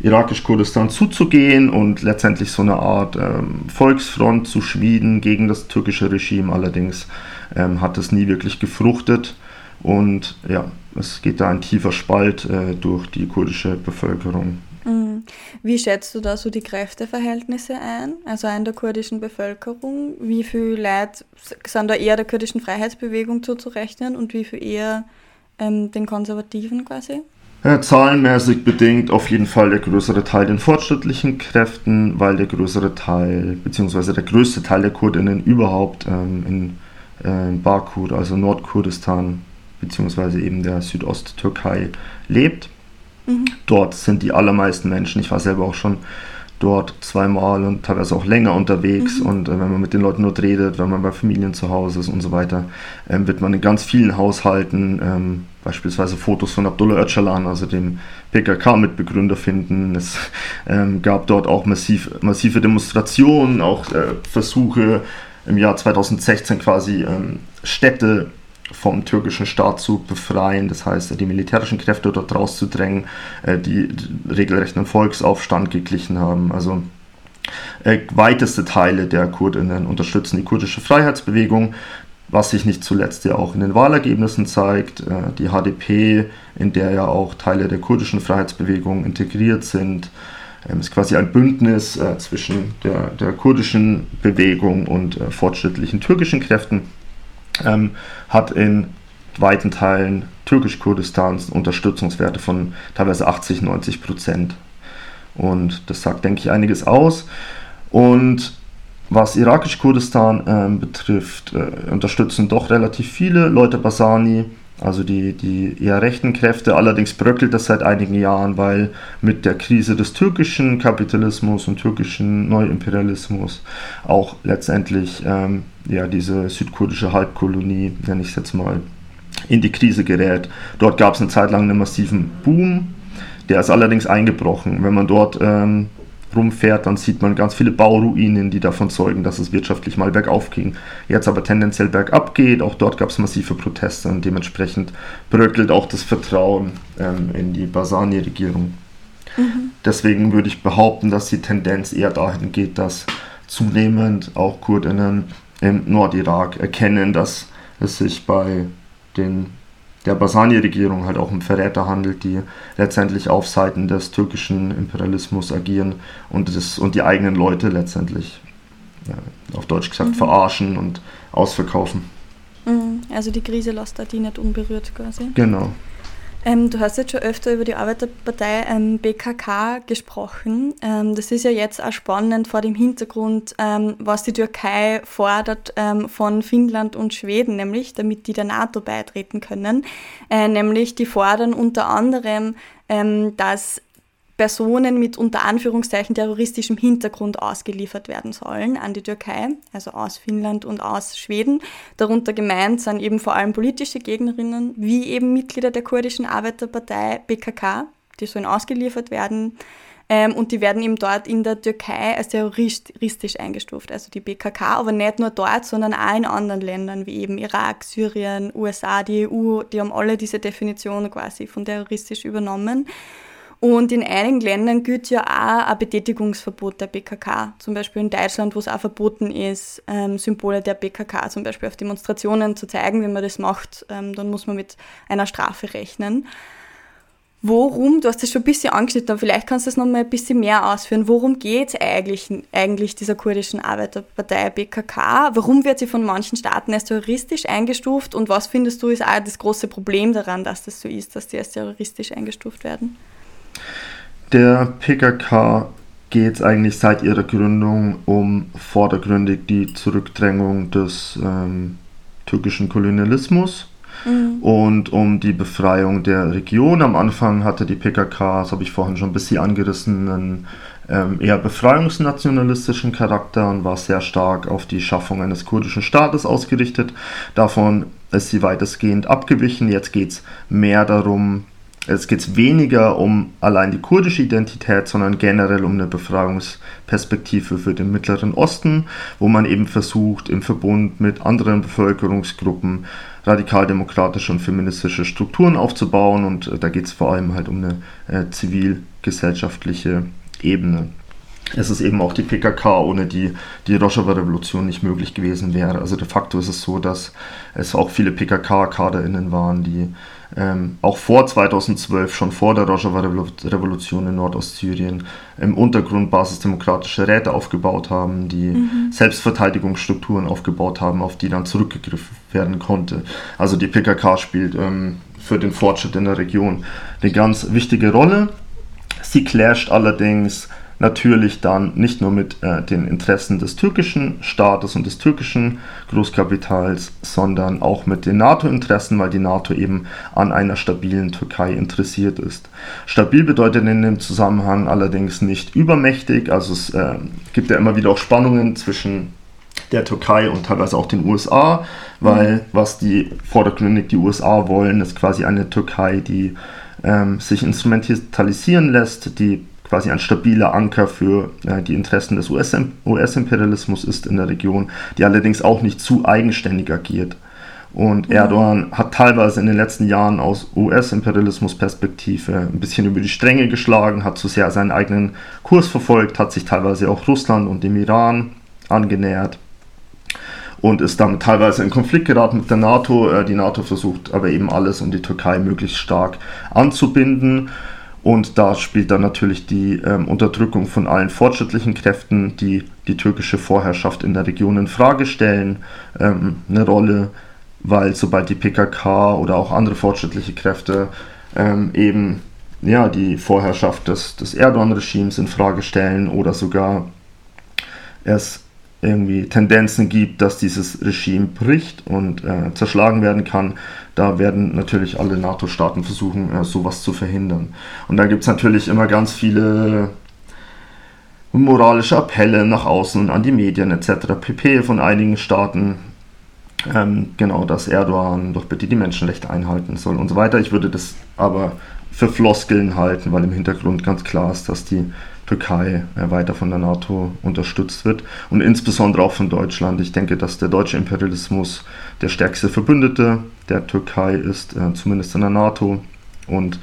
irakisch-Kurdistan zuzugehen und letztendlich so eine Art ähm, Volksfront zu schmieden gegen das türkische Regime. Allerdings ähm, hat es nie wirklich gefruchtet und ja, es geht da ein tiefer Spalt äh, durch die kurdische Bevölkerung. Mhm. Wie schätzt du da so die Kräfteverhältnisse ein, also in der kurdischen Bevölkerung? Wie viel Leute sind da eher der kurdischen Freiheitsbewegung zuzurechnen und wie viel eher ähm, den Konservativen quasi? Äh, zahlenmäßig bedingt auf jeden Fall der größere Teil den fortschrittlichen Kräften, weil der größere Teil, beziehungsweise der größte Teil der Kurdinnen überhaupt ähm, in äh, Bakur, also Nordkurdistan, beziehungsweise eben der Südosttürkei lebt. Mhm. Dort sind die allermeisten Menschen, ich war selber auch schon dort zweimal und teilweise auch länger unterwegs. Mhm. Und äh, wenn man mit den Leuten dort redet, wenn man bei Familien zu Hause ist und so weiter, ähm, wird man in ganz vielen Haushalten ähm, beispielsweise Fotos von Abdullah Öcalan, also dem PKK-Mitbegründer, finden. Es ähm, gab dort auch massiv, massive Demonstrationen, auch äh, Versuche im Jahr 2016 quasi ähm, Städte vom türkischen Staat zu befreien, das heißt die militärischen Kräfte dort rauszudrängen, äh, die regelrecht einen Volksaufstand geglichen haben. Also äh, weiteste Teile der Kurdinnen unterstützen die kurdische Freiheitsbewegung, was sich nicht zuletzt ja auch in den Wahlergebnissen zeigt. Äh, die HDP, in der ja auch Teile der kurdischen Freiheitsbewegung integriert sind, ähm, ist quasi ein Bündnis äh, zwischen der, der kurdischen Bewegung und äh, fortschrittlichen türkischen Kräften ähm, hat in weiten Teilen türkisch-Kurdistans Unterstützungswerte von teilweise 80, 90 Prozent. Und das sagt, denke ich, einiges aus. Und was irakisch-Kurdistan äh, betrifft, äh, unterstützen doch relativ viele Leute Basani, also die, die eher rechten Kräfte. Allerdings bröckelt das seit einigen Jahren, weil mit der Krise des türkischen Kapitalismus und türkischen Neuimperialismus auch letztendlich ähm, ja, diese südkurdische Halbkolonie, nenne ich es jetzt mal, in die Krise gerät. Dort gab es eine Zeit lang einen massiven Boom, der ist allerdings eingebrochen. Wenn man dort ähm, rumfährt, dann sieht man ganz viele Bauruinen, die davon zeugen, dass es wirtschaftlich mal bergauf ging. Jetzt aber tendenziell bergab geht. Auch dort gab es massive Proteste und dementsprechend bröckelt auch das Vertrauen ähm, in die Basani-Regierung. Mhm. Deswegen würde ich behaupten, dass die Tendenz eher dahin geht, dass zunehmend auch Kurdinnen im Nordirak erkennen, dass es sich bei den der Basani-Regierung halt auch um Verräter handelt, die letztendlich auf Seiten des türkischen Imperialismus agieren und, das, und die eigenen Leute letztendlich, ja, auf Deutsch gesagt, mhm. verarschen und ausverkaufen. Mhm. Also die Krise lässt da die nicht unberührt quasi. Genau. Ähm, du hast jetzt schon öfter über die Arbeiterpartei ähm, BKK gesprochen. Ähm, das ist ja jetzt auch spannend vor dem Hintergrund, ähm, was die Türkei fordert ähm, von Finnland und Schweden, nämlich damit die der NATO beitreten können. Äh, nämlich die fordern unter anderem, ähm, dass Personen mit unter Anführungszeichen terroristischem Hintergrund ausgeliefert werden sollen an die Türkei, also aus Finnland und aus Schweden. Darunter gemeint sind eben vor allem politische Gegnerinnen, wie eben Mitglieder der kurdischen Arbeiterpartei BKK, die sollen ausgeliefert werden. Ähm, und die werden eben dort in der Türkei als terroristisch eingestuft, also die BKK, aber nicht nur dort, sondern auch in anderen Ländern wie eben Irak, Syrien, USA, die EU, die haben alle diese Definition quasi von terroristisch übernommen. Und in einigen Ländern gilt ja auch ein Betätigungsverbot der BKK. Zum Beispiel in Deutschland, wo es auch verboten ist, ähm, Symbole der BKK zum Beispiel auf Demonstrationen zu zeigen. Wenn man das macht, ähm, dann muss man mit einer Strafe rechnen. Worum, du hast das schon ein bisschen angeschnitten, aber vielleicht kannst du das nochmal ein bisschen mehr ausführen. Worum geht es eigentlich, eigentlich dieser kurdischen Arbeiterpartei BKK? Warum wird sie von manchen Staaten als terroristisch eingestuft? Und was findest du ist auch das große Problem daran, dass das so ist, dass die als terroristisch eingestuft werden? Der PKK geht es eigentlich seit ihrer Gründung um vordergründig die Zurückdrängung des ähm, türkischen Kolonialismus mhm. und um die Befreiung der Region. Am Anfang hatte die PKK, das habe ich vorhin schon ein bisschen angerissen, einen ähm, eher befreiungsnationalistischen Charakter und war sehr stark auf die Schaffung eines kurdischen Staates ausgerichtet. Davon ist sie weitestgehend abgewichen. Jetzt geht es mehr darum, es geht weniger um allein die kurdische Identität, sondern generell um eine Befreiungsperspektive für den Mittleren Osten, wo man eben versucht, im Verbund mit anderen Bevölkerungsgruppen radikaldemokratische und feministische Strukturen aufzubauen. Und äh, da geht es vor allem halt um eine äh, zivilgesellschaftliche Ebene. Es ist eben auch die PKK, ohne die die Rojava-Revolution nicht möglich gewesen wäre. Also de facto ist es so, dass es auch viele PKK-KaderInnen waren, die ähm, auch vor 2012, schon vor der Rojava-Revolution in Nordostsyrien, im Untergrund basisdemokratische Räte aufgebaut haben, die mhm. Selbstverteidigungsstrukturen aufgebaut haben, auf die dann zurückgegriffen werden konnte. Also die PKK spielt ähm, für den Fortschritt in der Region eine ganz wichtige Rolle. Sie clasht allerdings natürlich dann nicht nur mit äh, den Interessen des türkischen Staates und des türkischen Großkapitals, sondern auch mit den NATO-Interessen, weil die NATO eben an einer stabilen Türkei interessiert ist. Stabil bedeutet in dem Zusammenhang allerdings nicht übermächtig, also es äh, gibt ja immer wieder auch Spannungen zwischen der Türkei und teilweise auch den USA, weil was die vordergründig die USA wollen, ist quasi eine Türkei, die ähm, sich instrumentalisieren lässt, die quasi ein stabiler Anker für äh, die Interessen des US-Imperialismus ist in der Region, die allerdings auch nicht zu eigenständig agiert. Und mhm. Erdogan hat teilweise in den letzten Jahren aus US-Imperialismus-Perspektive ein bisschen über die Stränge geschlagen, hat zu sehr seinen eigenen Kurs verfolgt, hat sich teilweise auch Russland und dem Iran angenähert und ist damit teilweise in Konflikt geraten mit der NATO. Äh, die NATO versucht aber eben alles, um die Türkei möglichst stark anzubinden. Und da spielt dann natürlich die ähm, Unterdrückung von allen fortschrittlichen Kräften, die die türkische Vorherrschaft in der Region in Frage stellen, ähm, eine Rolle, weil sobald die PKK oder auch andere fortschrittliche Kräfte ähm, eben ja, die Vorherrschaft des, des Erdogan-Regimes in Frage stellen oder sogar es irgendwie Tendenzen gibt, dass dieses Regime bricht und äh, zerschlagen werden kann, da werden natürlich alle NATO-Staaten versuchen, äh, sowas zu verhindern. Und da gibt es natürlich immer ganz viele moralische Appelle nach außen und an die Medien etc. pp. von einigen Staaten, ähm, genau, dass Erdogan doch bitte die Menschenrechte einhalten soll und so weiter. Ich würde das aber für Floskeln halten, weil im Hintergrund ganz klar ist, dass die Türkei äh, weiter von der NATO unterstützt wird und insbesondere auch von Deutschland. Ich denke, dass der deutsche Imperialismus der stärkste Verbündete der Türkei ist, äh, zumindest in der NATO und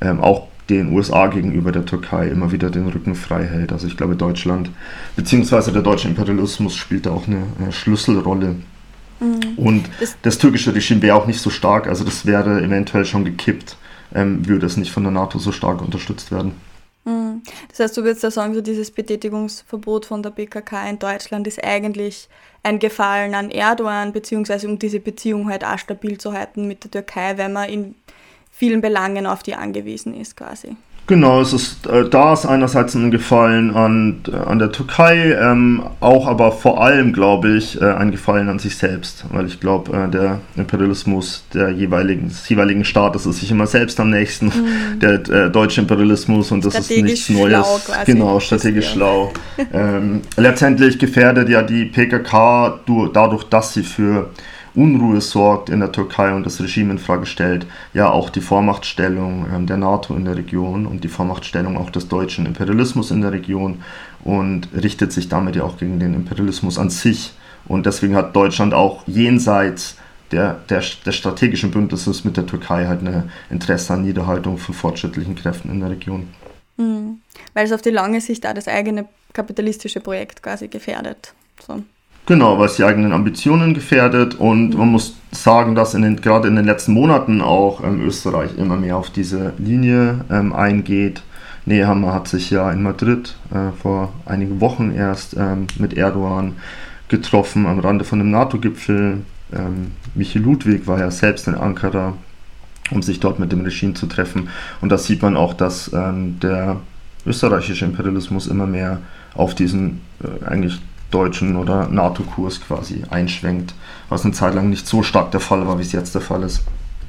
ähm, auch den USA gegenüber der Türkei immer wieder den Rücken frei hält. Also ich glaube, Deutschland bzw. der deutsche Imperialismus spielt da auch eine, eine Schlüsselrolle. Mhm. Und das, das, türkische Regime wäre auch nicht so stark, also das wäre eventuell schon gekippt, ähm, würde es nicht von der NATO so stark unterstützt werden. Das heißt, du würdest da sagen, so dieses Betätigungsverbot von der PKK in Deutschland ist eigentlich ein Gefallen an Erdogan, beziehungsweise um diese Beziehung halt auch stabil zu halten mit der Türkei, wenn man in vielen Belangen auf die angewiesen ist quasi. Genau, es ist äh, da ist einerseits ein Gefallen an, äh, an der Türkei, ähm, auch aber vor allem, glaube ich, äh, ein Gefallen an sich selbst, weil ich glaube, äh, der Imperialismus der jeweiligen, des jeweiligen Staates ist sich immer selbst am nächsten, mhm. der äh, deutsche Imperialismus und das ist nichts Neues. Quasi. Genau, strategisch schlau. ähm, letztendlich gefährdet ja die PKK dadurch, dass sie für Unruhe sorgt in der Türkei und das Regime in Frage stellt, ja auch die Vormachtstellung ähm, der NATO in der Region und die Vormachtstellung auch des deutschen Imperialismus in der Region und richtet sich damit ja auch gegen den Imperialismus an sich. Und deswegen hat Deutschland auch jenseits der, der, des strategischen Bündnisses mit der Türkei halt ein Interesse an Niederhaltung von fortschrittlichen Kräften in der Region. Mhm. Weil es auf die lange Sicht auch das eigene kapitalistische Projekt quasi gefährdet. So. Genau, weil es die eigenen Ambitionen gefährdet und man muss sagen, dass in den, gerade in den letzten Monaten auch ähm, Österreich immer mehr auf diese Linie ähm, eingeht. Nehammer hat sich ja in Madrid äh, vor einigen Wochen erst ähm, mit Erdogan getroffen am Rande von dem NATO-Gipfel. Ähm, Michi Ludwig war ja selbst in Ankara, um sich dort mit dem Regime zu treffen. Und da sieht man auch, dass ähm, der österreichische Imperialismus immer mehr auf diesen äh, eigentlich deutschen oder NATO-Kurs quasi einschwenkt, was eine Zeit lang nicht so stark der Fall war, wie es jetzt der Fall ist.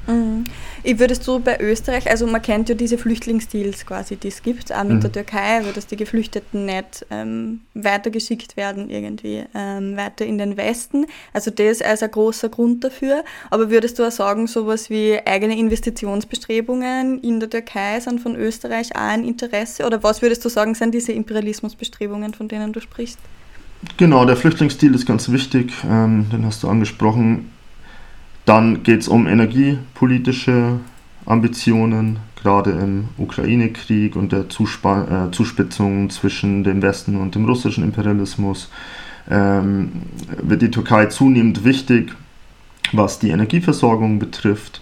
Mhm. Ich würdest du bei Österreich, also man kennt ja diese Flüchtlingsdeals quasi, die es gibt, auch mit mhm. der Türkei, wo dass die Geflüchteten nicht ähm, weitergeschickt werden irgendwie ähm, weiter in den Westen. Also das als ein großer Grund dafür. Aber würdest du auch sagen, sowas wie eigene Investitionsbestrebungen in der Türkei sind von Österreich auch ein Interesse? Oder was würdest du sagen, sind diese Imperialismusbestrebungen, von denen du sprichst? Genau, der Flüchtlingsstil ist ganz wichtig, ähm, den hast du angesprochen. Dann geht es um energiepolitische Ambitionen, gerade im Ukraine-Krieg und der Zuspa äh, Zuspitzung zwischen dem Westen und dem russischen Imperialismus. Ähm, wird die Türkei zunehmend wichtig, was die Energieversorgung betrifft.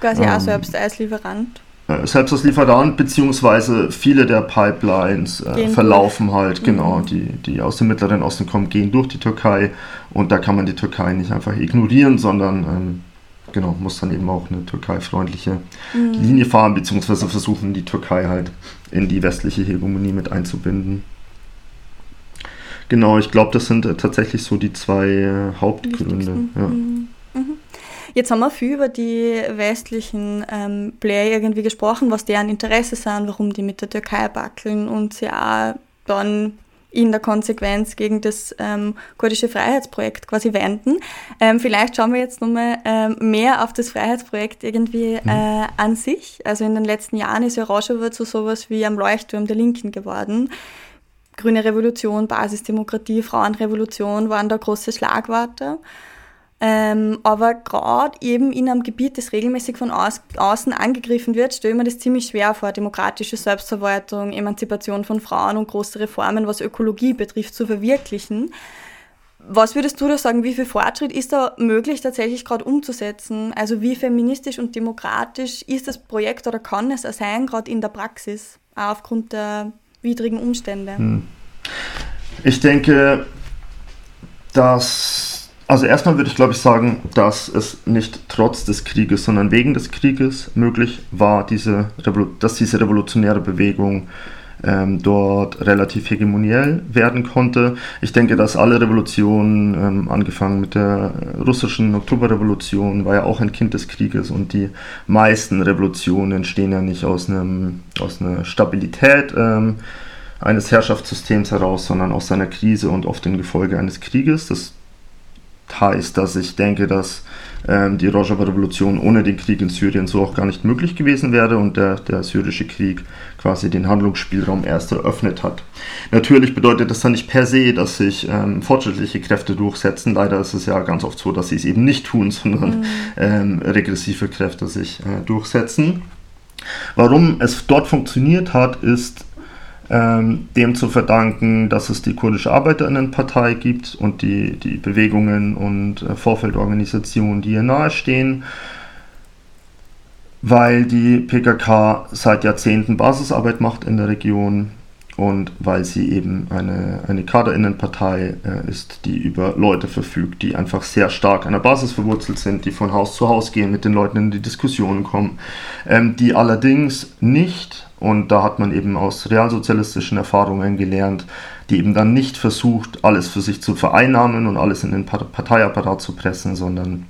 Quasi ähm, auch selbst als Lieferant. Äh, selbst als Lieferant, beziehungsweise viele der Pipelines äh, verlaufen halt, genau, mhm. die, die aus dem Mittleren Osten kommen, gehen durch die Türkei und da kann man die Türkei nicht einfach ignorieren, sondern ähm, genau, muss dann eben auch eine türkeifreundliche mhm. Linie fahren, beziehungsweise versuchen, die Türkei halt in die westliche Hegemonie mit einzubinden. Genau, ich glaube, das sind äh, tatsächlich so die zwei äh, Hauptgründe. Ja. Mhm. Jetzt haben wir viel über die westlichen ähm, Player irgendwie gesprochen, was deren Interesse sind, warum die mit der Türkei backeln und sie auch dann in der Konsequenz gegen das ähm, kurdische Freiheitsprojekt quasi wenden. Ähm, vielleicht schauen wir jetzt nochmal ähm, mehr auf das Freiheitsprojekt irgendwie mhm. äh, an sich. Also in den letzten Jahren ist ja Rojava zu sowas wie am Leuchtturm der Linken geworden. Grüne Revolution, Basisdemokratie, Frauenrevolution waren da große Schlagworte. Ähm, aber gerade eben in einem Gebiet, das regelmäßig von außen angegriffen wird, stelle ich mir das ziemlich schwer vor, demokratische Selbstverwaltung, Emanzipation von Frauen und große Reformen, was Ökologie betrifft, zu verwirklichen. Was würdest du da sagen, wie viel Fortschritt ist da möglich tatsächlich gerade umzusetzen? Also wie feministisch und demokratisch ist das Projekt oder kann es sein, gerade in der Praxis, auch aufgrund der widrigen Umstände? Hm. Ich denke, dass also erstmal würde ich glaube ich sagen, dass es nicht trotz des Krieges, sondern wegen des Krieges möglich war, diese dass diese revolutionäre Bewegung ähm, dort relativ hegemoniell werden konnte. Ich denke, dass alle Revolutionen, ähm, angefangen mit der russischen Oktoberrevolution, war ja auch ein Kind des Krieges und die meisten Revolutionen entstehen ja nicht aus, einem, aus einer Stabilität ähm, eines Herrschaftssystems heraus, sondern aus einer Krise und oft im Gefolge eines Krieges. Das heißt, dass ich denke, dass ähm, die Rojava-Revolution ohne den Krieg in Syrien so auch gar nicht möglich gewesen wäre und der, der syrische Krieg quasi den Handlungsspielraum erst eröffnet hat. Natürlich bedeutet das dann nicht per se, dass sich ähm, fortschrittliche Kräfte durchsetzen. Leider ist es ja ganz oft so, dass sie es eben nicht tun, sondern mhm. ähm, regressive Kräfte sich äh, durchsetzen. Warum es dort funktioniert hat, ist ähm, dem zu verdanken, dass es die kurdische Arbeiterinnenpartei gibt und die, die Bewegungen und äh, Vorfeldorganisationen, die ihr nahestehen, weil die PKK seit Jahrzehnten Basisarbeit macht in der Region und weil sie eben eine, eine Kaderinnenpartei äh, ist, die über Leute verfügt, die einfach sehr stark an der Basis verwurzelt sind, die von Haus zu Haus gehen, mit den Leuten in die Diskussionen kommen, ähm, die allerdings nicht und da hat man eben aus realsozialistischen Erfahrungen gelernt, die eben dann nicht versucht, alles für sich zu vereinnahmen und alles in den Parteiapparat zu pressen, sondern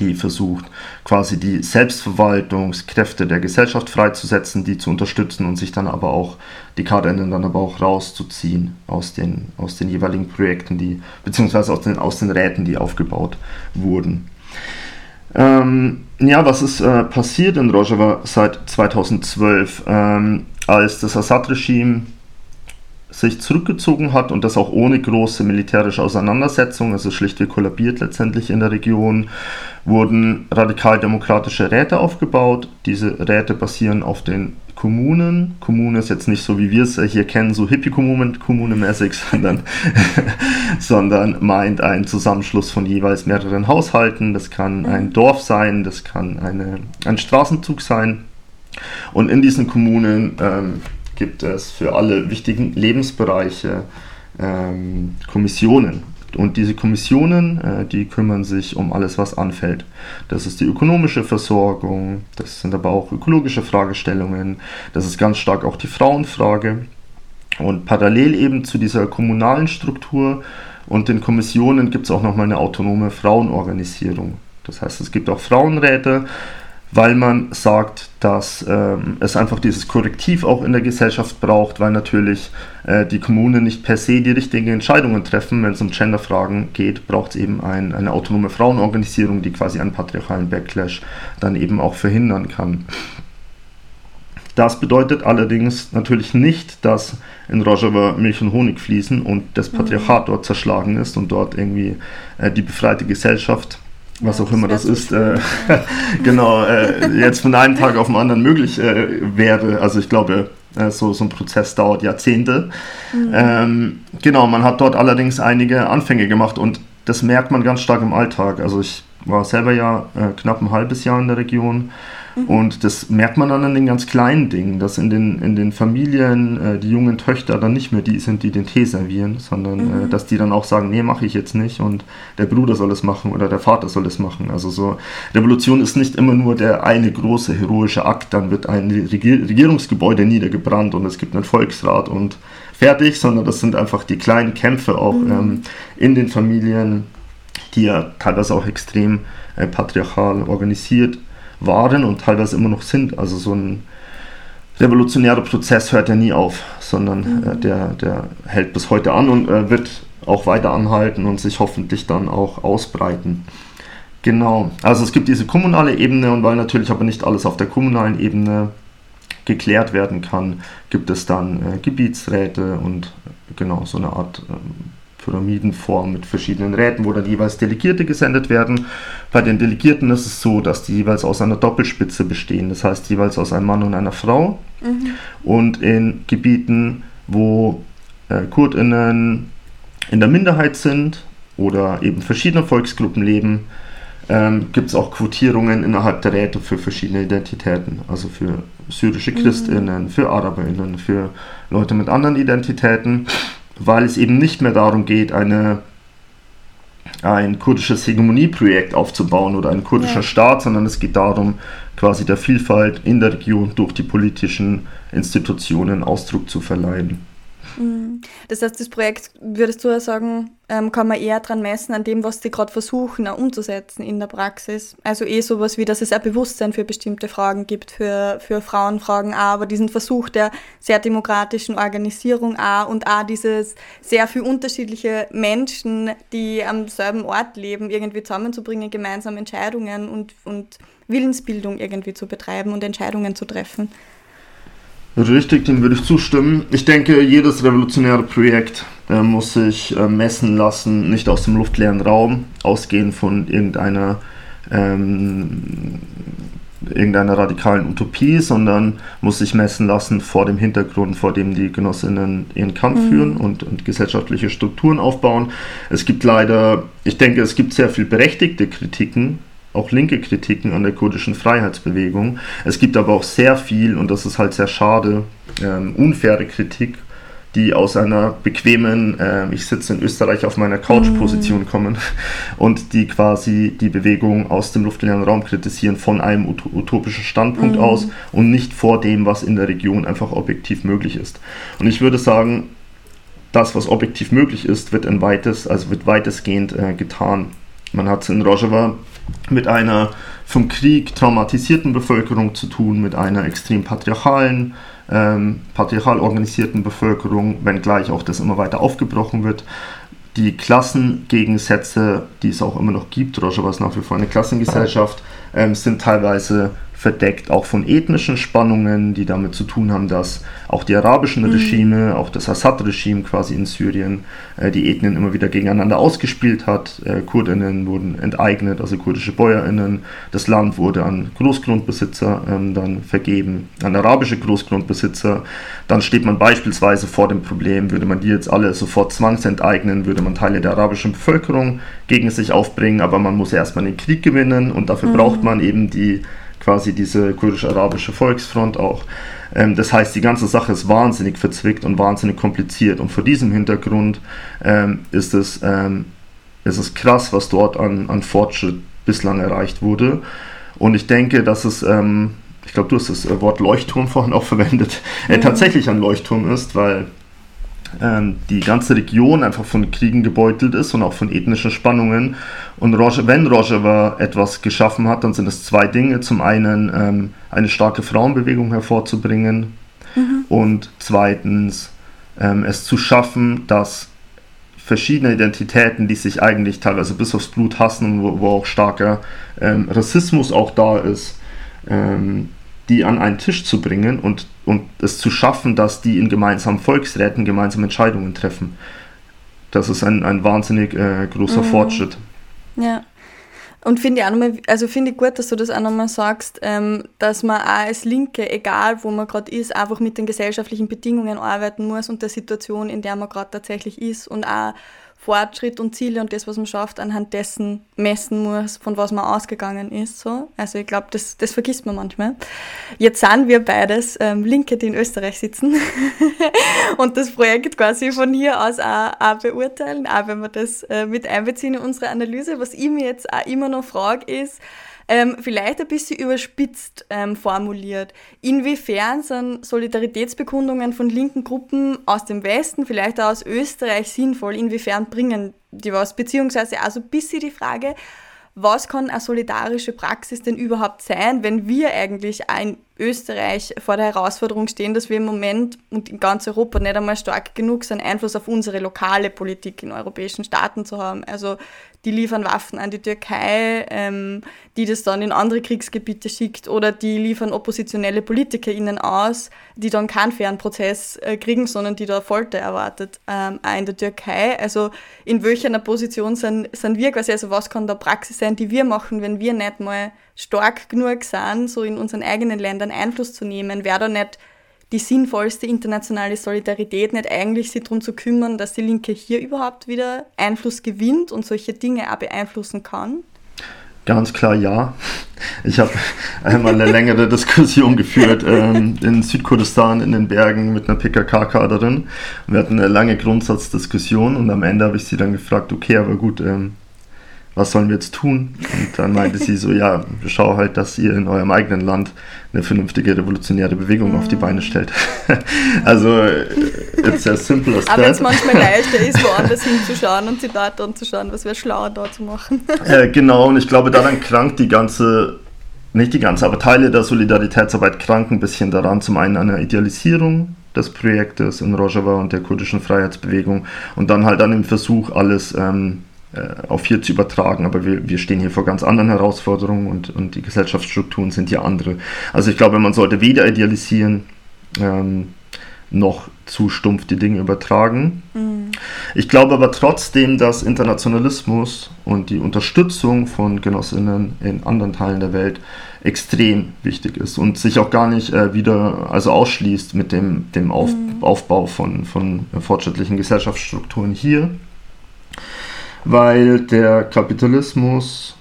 die versucht, quasi die Selbstverwaltungskräfte der Gesellschaft freizusetzen, die zu unterstützen und sich dann aber auch, die Kaderinnen dann aber auch rauszuziehen aus den, aus den jeweiligen Projekten, die, beziehungsweise aus den, aus den Räten, die aufgebaut wurden. Ähm, ja, was ist äh, passiert in Rojava seit 2012, ähm, als das Assad-Regime sich zurückgezogen hat und das auch ohne große militärische Auseinandersetzung, also schlichtweg kollabiert letztendlich in der Region, wurden radikal-demokratische Räte aufgebaut. Diese Räte basieren auf den Kommunen. Kommune ist jetzt nicht so, wie wir es hier kennen, so Hippie-Kommunen, kommunemäßig, sondern, sondern meint einen Zusammenschluss von jeweils mehreren Haushalten. Das kann ein mhm. Dorf sein, das kann eine, ein Straßenzug sein. Und in diesen Kommunen ähm, gibt es für alle wichtigen Lebensbereiche ähm, Kommissionen. Und diese Kommissionen, äh, die kümmern sich um alles, was anfällt. Das ist die ökonomische Versorgung, das sind aber auch ökologische Fragestellungen, das ist ganz stark auch die Frauenfrage. Und parallel eben zu dieser kommunalen Struktur und den Kommissionen gibt es auch nochmal eine autonome Frauenorganisierung. Das heißt, es gibt auch Frauenräte, weil man sagt, dass ähm, es einfach dieses Korrektiv auch in der Gesellschaft braucht, weil natürlich äh, die Kommunen nicht per se die richtigen Entscheidungen treffen. Wenn es um Genderfragen geht, braucht es eben ein, eine autonome Frauenorganisierung, die quasi einen patriarchalen Backlash dann eben auch verhindern kann. Das bedeutet allerdings natürlich nicht, dass in Rojava Milch und Honig fließen und das mhm. Patriarchat dort zerschlagen ist und dort irgendwie äh, die befreite Gesellschaft was auch immer das, ist, äh, genau, äh, jetzt von einem Tag auf den anderen möglich äh, wäre. Also ich glaube, äh, so, so ein Prozess dauert Jahrzehnte. Mhm. Ähm, genau, man hat dort allerdings einige Anfänge gemacht und das merkt man ganz stark im Alltag. Also ich war selber ja äh, knapp ein halbes Jahr in der Region Mhm. Und das merkt man dann an den ganz kleinen Dingen, dass in den, in den Familien äh, die jungen Töchter dann nicht mehr die sind, die den Tee servieren, sondern äh, mhm. äh, dass die dann auch sagen, nee, mache ich jetzt nicht und der Bruder soll es machen oder der Vater soll es machen. Also so, Revolution ist nicht immer nur der eine große heroische Akt, dann wird ein Regier Regierungsgebäude niedergebrannt und es gibt einen Volksrat und fertig, sondern das sind einfach die kleinen Kämpfe auch mhm. ähm, in den Familien, die ja teilweise auch extrem äh, patriarchal organisiert waren und teilweise immer noch sind. Also so ein revolutionärer Prozess hört ja nie auf, sondern mhm. äh, der, der hält bis heute an und äh, wird auch weiter anhalten und sich hoffentlich dann auch ausbreiten. Genau, also es gibt diese kommunale Ebene und weil natürlich aber nicht alles auf der kommunalen Ebene geklärt werden kann, gibt es dann äh, Gebietsräte und genau so eine Art ähm, Pyramidenform mit verschiedenen Räten, wo dann jeweils Delegierte gesendet werden. Bei den Delegierten ist es so, dass die jeweils aus einer Doppelspitze bestehen, das heißt jeweils aus einem Mann und einer Frau. Mhm. Und in Gebieten, wo äh, KurdInnen in der Minderheit sind oder eben verschiedene Volksgruppen leben, ähm, gibt es auch Quotierungen innerhalb der Räte für verschiedene Identitäten, also für syrische mhm. Christinnen, für Araberinnen, für Leute mit anderen Identitäten weil es eben nicht mehr darum geht, eine, ein kurdisches Hegemonieprojekt aufzubauen oder ein kurdischer ja. Staat, sondern es geht darum, quasi der Vielfalt in der Region durch die politischen Institutionen Ausdruck zu verleihen. Mhm. Das heißt, das Projekt, würdest du sagen, ähm, kann man eher dran messen, an dem, was die gerade versuchen, auch umzusetzen in der Praxis. Also eh sowas wie, dass es ein Bewusstsein für bestimmte Fragen gibt, für, für Frauenfragen auch, aber diesen Versuch der sehr demokratischen Organisierung auch und auch dieses sehr viel unterschiedliche Menschen, die am selben Ort leben, irgendwie zusammenzubringen, gemeinsam Entscheidungen und, und Willensbildung irgendwie zu betreiben und Entscheidungen zu treffen. Richtig, dem würde ich zustimmen. Ich denke, jedes revolutionäre Projekt äh, muss sich äh, messen lassen, nicht aus dem luftleeren Raum, ausgehend von irgendeiner, ähm, irgendeiner radikalen Utopie, sondern muss sich messen lassen vor dem Hintergrund, vor dem die Genossinnen ihren Kampf mhm. führen und, und gesellschaftliche Strukturen aufbauen. Es gibt leider, ich denke, es gibt sehr viel berechtigte Kritiken auch linke Kritiken an der kurdischen Freiheitsbewegung. Es gibt aber auch sehr viel, und das ist halt sehr schade, ähm, unfaire Kritik, die aus einer bequemen, äh, ich sitze in Österreich auf meiner Couch-Position mm. kommen und die quasi die Bewegung aus dem luftleeren Raum kritisieren von einem ut utopischen Standpunkt mm. aus und nicht vor dem, was in der Region einfach objektiv möglich ist. Und ich würde sagen, das, was objektiv möglich ist, wird, in weites, also wird weitestgehend äh, getan. Man hat es in Rojava mit einer vom Krieg traumatisierten Bevölkerung zu tun, mit einer extrem patriarchalen, ähm, patriarchal organisierten Bevölkerung, wenngleich auch das immer weiter aufgebrochen wird. Die Klassengegensätze, die es auch immer noch gibt, Rojava ist nach wie vor eine Klassengesellschaft, ähm, sind teilweise verdeckt, auch von ethnischen Spannungen, die damit zu tun haben, dass auch die arabischen mhm. Regime, auch das Assad-Regime quasi in Syrien, äh, die Ethnien immer wieder gegeneinander ausgespielt hat. Äh, Kurdinnen wurden enteignet, also kurdische Bäuerinnen. Das Land wurde an Großgrundbesitzer ähm, dann vergeben, an arabische Großgrundbesitzer. Dann steht man beispielsweise vor dem Problem, würde man die jetzt alle sofort zwangsenteignen, würde man Teile der arabischen Bevölkerung gegen sich aufbringen, aber man muss erstmal den Krieg gewinnen und dafür mhm. braucht man eben die quasi diese kurdisch-arabische Volksfront auch. Ähm, das heißt, die ganze Sache ist wahnsinnig verzwickt und wahnsinnig kompliziert. Und vor diesem Hintergrund ähm, ist, es, ähm, ist es krass, was dort an, an Fortschritt bislang erreicht wurde. Und ich denke, dass es, ähm, ich glaube, du hast das Wort Leuchtturm vorhin auch verwendet, äh, mhm. tatsächlich ein Leuchtturm ist, weil die ganze Region einfach von Kriegen gebeutelt ist und auch von ethnischen Spannungen. Und Roger, wenn Rojava etwas geschaffen hat, dann sind es zwei Dinge. Zum einen ähm, eine starke Frauenbewegung hervorzubringen mhm. und zweitens ähm, es zu schaffen, dass verschiedene Identitäten, die sich eigentlich teilweise bis aufs Blut hassen, wo, wo auch starker ähm, Rassismus auch da ist, ähm, die an einen Tisch zu bringen und, und es zu schaffen, dass die in gemeinsamen Volksräten gemeinsame Entscheidungen treffen. Das ist ein, ein wahnsinnig äh, großer mhm. Fortschritt. Ja. Und finde ich auch nochmal, also finde ich gut, dass du das auch nochmal sagst, ähm, dass man auch als Linke, egal wo man gerade ist, einfach mit den gesellschaftlichen Bedingungen arbeiten muss und der Situation, in der man gerade tatsächlich ist und auch Fortschritt und Ziele und das, was man schafft, anhand dessen messen muss, von was man ausgegangen ist. So. Also ich glaube, das, das vergisst man manchmal. Jetzt sind wir beides ähm, Linke, die in Österreich sitzen und das Projekt quasi von hier aus auch, auch beurteilen, auch wenn wir das äh, mit einbeziehen in unsere Analyse. Was ich mir jetzt auch immer noch frage, ist, ähm, vielleicht ein bisschen überspitzt ähm, formuliert. Inwiefern sind Solidaritätsbekundungen von linken Gruppen aus dem Westen, vielleicht auch aus Österreich sinnvoll? Inwiefern bringen die was? Beziehungsweise also ein bisschen die Frage, was kann eine solidarische Praxis denn überhaupt sein, wenn wir eigentlich in Österreich vor der Herausforderung stehen, dass wir im Moment und in ganz Europa nicht einmal stark genug sind, Einfluss auf unsere lokale Politik in europäischen Staaten zu haben. Also die liefern Waffen an die Türkei, ähm, die das dann in andere Kriegsgebiete schickt oder die liefern oppositionelle PolitikerInnen aus, die dann keinen fairen Prozess äh, kriegen, sondern die da Folter erwartet, ähm, auch in der Türkei. Also in welcher Position sind, sind wir quasi, also was kann da Praxis sein, die wir machen, wenn wir nicht mal stark genug sind, so in unseren eigenen Ländern Einfluss zu nehmen, wäre da nicht die sinnvollste internationale Solidarität, nicht eigentlich sich darum zu kümmern, dass die Linke hier überhaupt wieder Einfluss gewinnt und solche Dinge auch beeinflussen kann? Ganz klar ja. Ich habe einmal eine längere Diskussion geführt ähm, in Südkurdistan in den Bergen mit einer PKK-Kaderin. Wir hatten eine lange Grundsatzdiskussion und am Ende habe ich sie dann gefragt, okay, aber gut, ähm, was sollen wir jetzt tun? Und dann meinte sie so, ja, schau halt, dass ihr in eurem eigenen Land eine vernünftige revolutionäre Bewegung mm. auf die Beine mm. stellt. also, it's as simple as Aber wenn es manchmal leichter ist, woanders hinzuschauen und sich dort anzuschauen, was wäre schlauer da zu machen. äh, genau, und ich glaube, daran krankt die ganze, nicht die ganze, aber Teile der Solidaritätsarbeit kranken ein bisschen daran. Zum einen an der Idealisierung des Projektes in Rojava und der kurdischen Freiheitsbewegung und dann halt an dem Versuch, alles ähm, äh, auf hier zu übertragen, aber wir, wir stehen hier vor ganz anderen Herausforderungen und, und die Gesellschaftsstrukturen sind hier andere. Also ich glaube, man sollte weder idealisieren ähm, noch zu stumpf die Dinge übertragen. Mhm. Ich glaube aber trotzdem, dass Internationalismus und die Unterstützung von Genossinnen in anderen Teilen der Welt extrem wichtig ist und sich auch gar nicht äh, wieder also ausschließt mit dem, dem Auf, mhm. Aufbau von, von fortschrittlichen Gesellschaftsstrukturen hier weil der Kapitalismus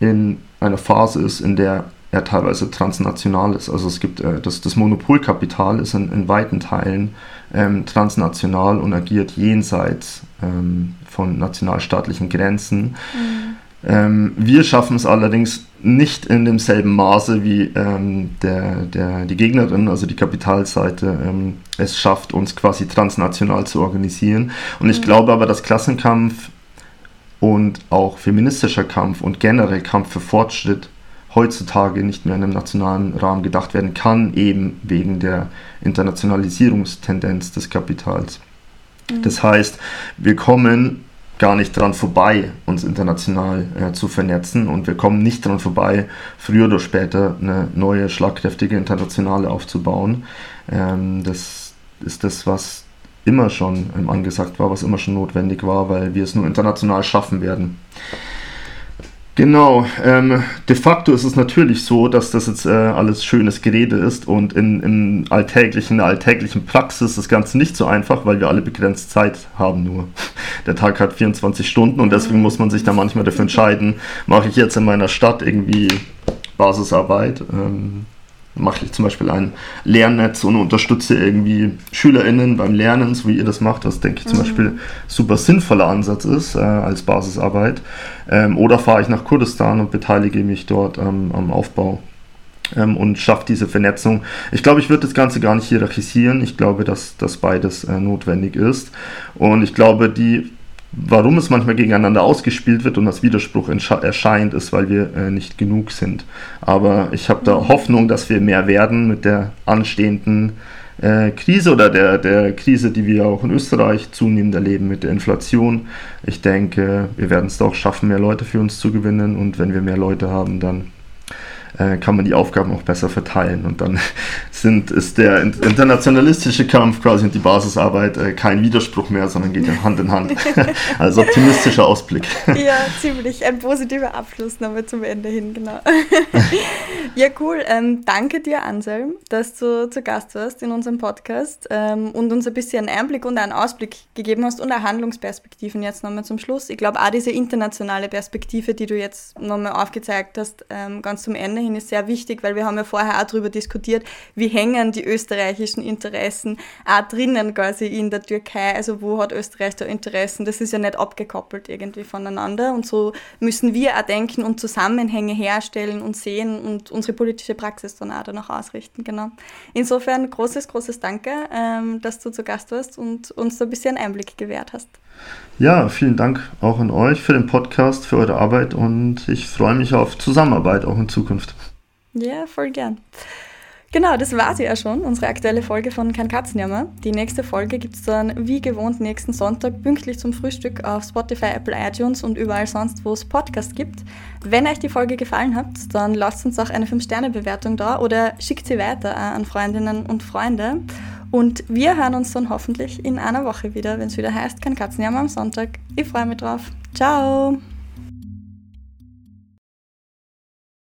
in einer Phase ist, in der er teilweise transnational ist. Also es gibt äh, das, das Monopolkapital ist in, in weiten Teilen ähm, transnational und agiert jenseits ähm, von nationalstaatlichen Grenzen. Mhm. Ähm, wir schaffen es allerdings nicht in demselben Maße wie ähm, der, der, die Gegnerin, also die Kapitalseite, ähm, es schafft, uns quasi transnational zu organisieren. Und ich mhm. glaube aber, dass Klassenkampf und auch feministischer Kampf und generell Kampf für Fortschritt heutzutage nicht mehr in einem nationalen Rahmen gedacht werden kann, eben wegen der Internationalisierungstendenz des Kapitals. Mhm. Das heißt, wir kommen gar nicht dran vorbei, uns international äh, zu vernetzen und wir kommen nicht dran vorbei, früher oder später eine neue, schlagkräftige Internationale aufzubauen. Ähm, das ist das, was immer schon ähm, angesagt war, was immer schon notwendig war, weil wir es nur international schaffen werden. Genau, ähm, de facto ist es natürlich so, dass das jetzt äh, alles schönes Gerede ist und in, in alltäglichen, alltäglichen Praxis das Ganze nicht so einfach, weil wir alle begrenzt Zeit haben nur. Der Tag hat 24 Stunden und deswegen muss man sich da manchmal dafür entscheiden, mache ich jetzt in meiner Stadt irgendwie Basisarbeit ähm, mache ich zum Beispiel ein Lernnetz und unterstütze irgendwie SchülerInnen beim Lernen, so wie ihr das macht, was denke ich zum mhm. Beispiel super sinnvoller Ansatz ist äh, als Basisarbeit. Ähm, oder fahre ich nach Kurdistan und beteilige mich dort ähm, am Aufbau ähm, und schaffe diese Vernetzung. Ich glaube, ich würde das Ganze gar nicht hierarchisieren. Ich glaube, dass, dass beides äh, notwendig ist. Und ich glaube, die Warum es manchmal gegeneinander ausgespielt wird und als Widerspruch erscheint, ist, weil wir äh, nicht genug sind. Aber ich habe da. Hoffnung, dass wir mehr werden mit der anstehenden äh, Krise oder der, der Krise, die wir auch in Österreich zunehmend erleben mit der Inflation. Ich denke, wir werden es doch schaffen, mehr Leute für uns zu gewinnen und wenn wir mehr Leute haben, dann kann man die Aufgaben auch besser verteilen. Und dann sind, ist der internationalistische Kampf quasi und die Basisarbeit äh, kein Widerspruch mehr, sondern geht ja Hand in Hand. also optimistischer Ausblick. Ja, ziemlich. Ein positiver Abschluss nochmal zum Ende hin, genau. ja, cool. Ähm, danke dir, Anselm, dass du zu Gast warst in unserem Podcast ähm, und uns ein bisschen einen Einblick und einen Ausblick gegeben hast und auch Handlungsperspektiven jetzt nochmal zum Schluss. Ich glaube, auch diese internationale Perspektive, die du jetzt nochmal aufgezeigt hast, ähm, ganz zum Ende hin ist sehr wichtig, weil wir haben ja vorher auch darüber diskutiert, wie hängen die österreichischen Interessen auch drinnen quasi in der Türkei, also wo hat Österreich da Interessen, das ist ja nicht abgekoppelt irgendwie voneinander und so müssen wir auch denken und Zusammenhänge herstellen und sehen und unsere politische Praxis dann auch danach ausrichten, genau. Insofern großes, großes Danke, ähm, dass du zu Gast warst und uns da ein bisschen Einblick gewährt hast. Ja, vielen Dank auch an euch für den Podcast, für eure Arbeit und ich freue mich auf Zusammenarbeit auch in Zukunft. Ja, voll gern. Genau, das war sie ja schon, unsere aktuelle Folge von Kein Katzenjammer. Die nächste Folge gibt es dann wie gewohnt nächsten Sonntag pünktlich zum Frühstück auf Spotify, Apple, iTunes und überall sonst, wo es Podcasts gibt. Wenn euch die Folge gefallen hat, dann lasst uns auch eine 5-Sterne-Bewertung da oder schickt sie weiter an Freundinnen und Freunde. Und wir hören uns dann hoffentlich in einer Woche wieder, wenn es wieder heißt Kein Katzenjammer am Sonntag. Ich freue mich drauf. Ciao!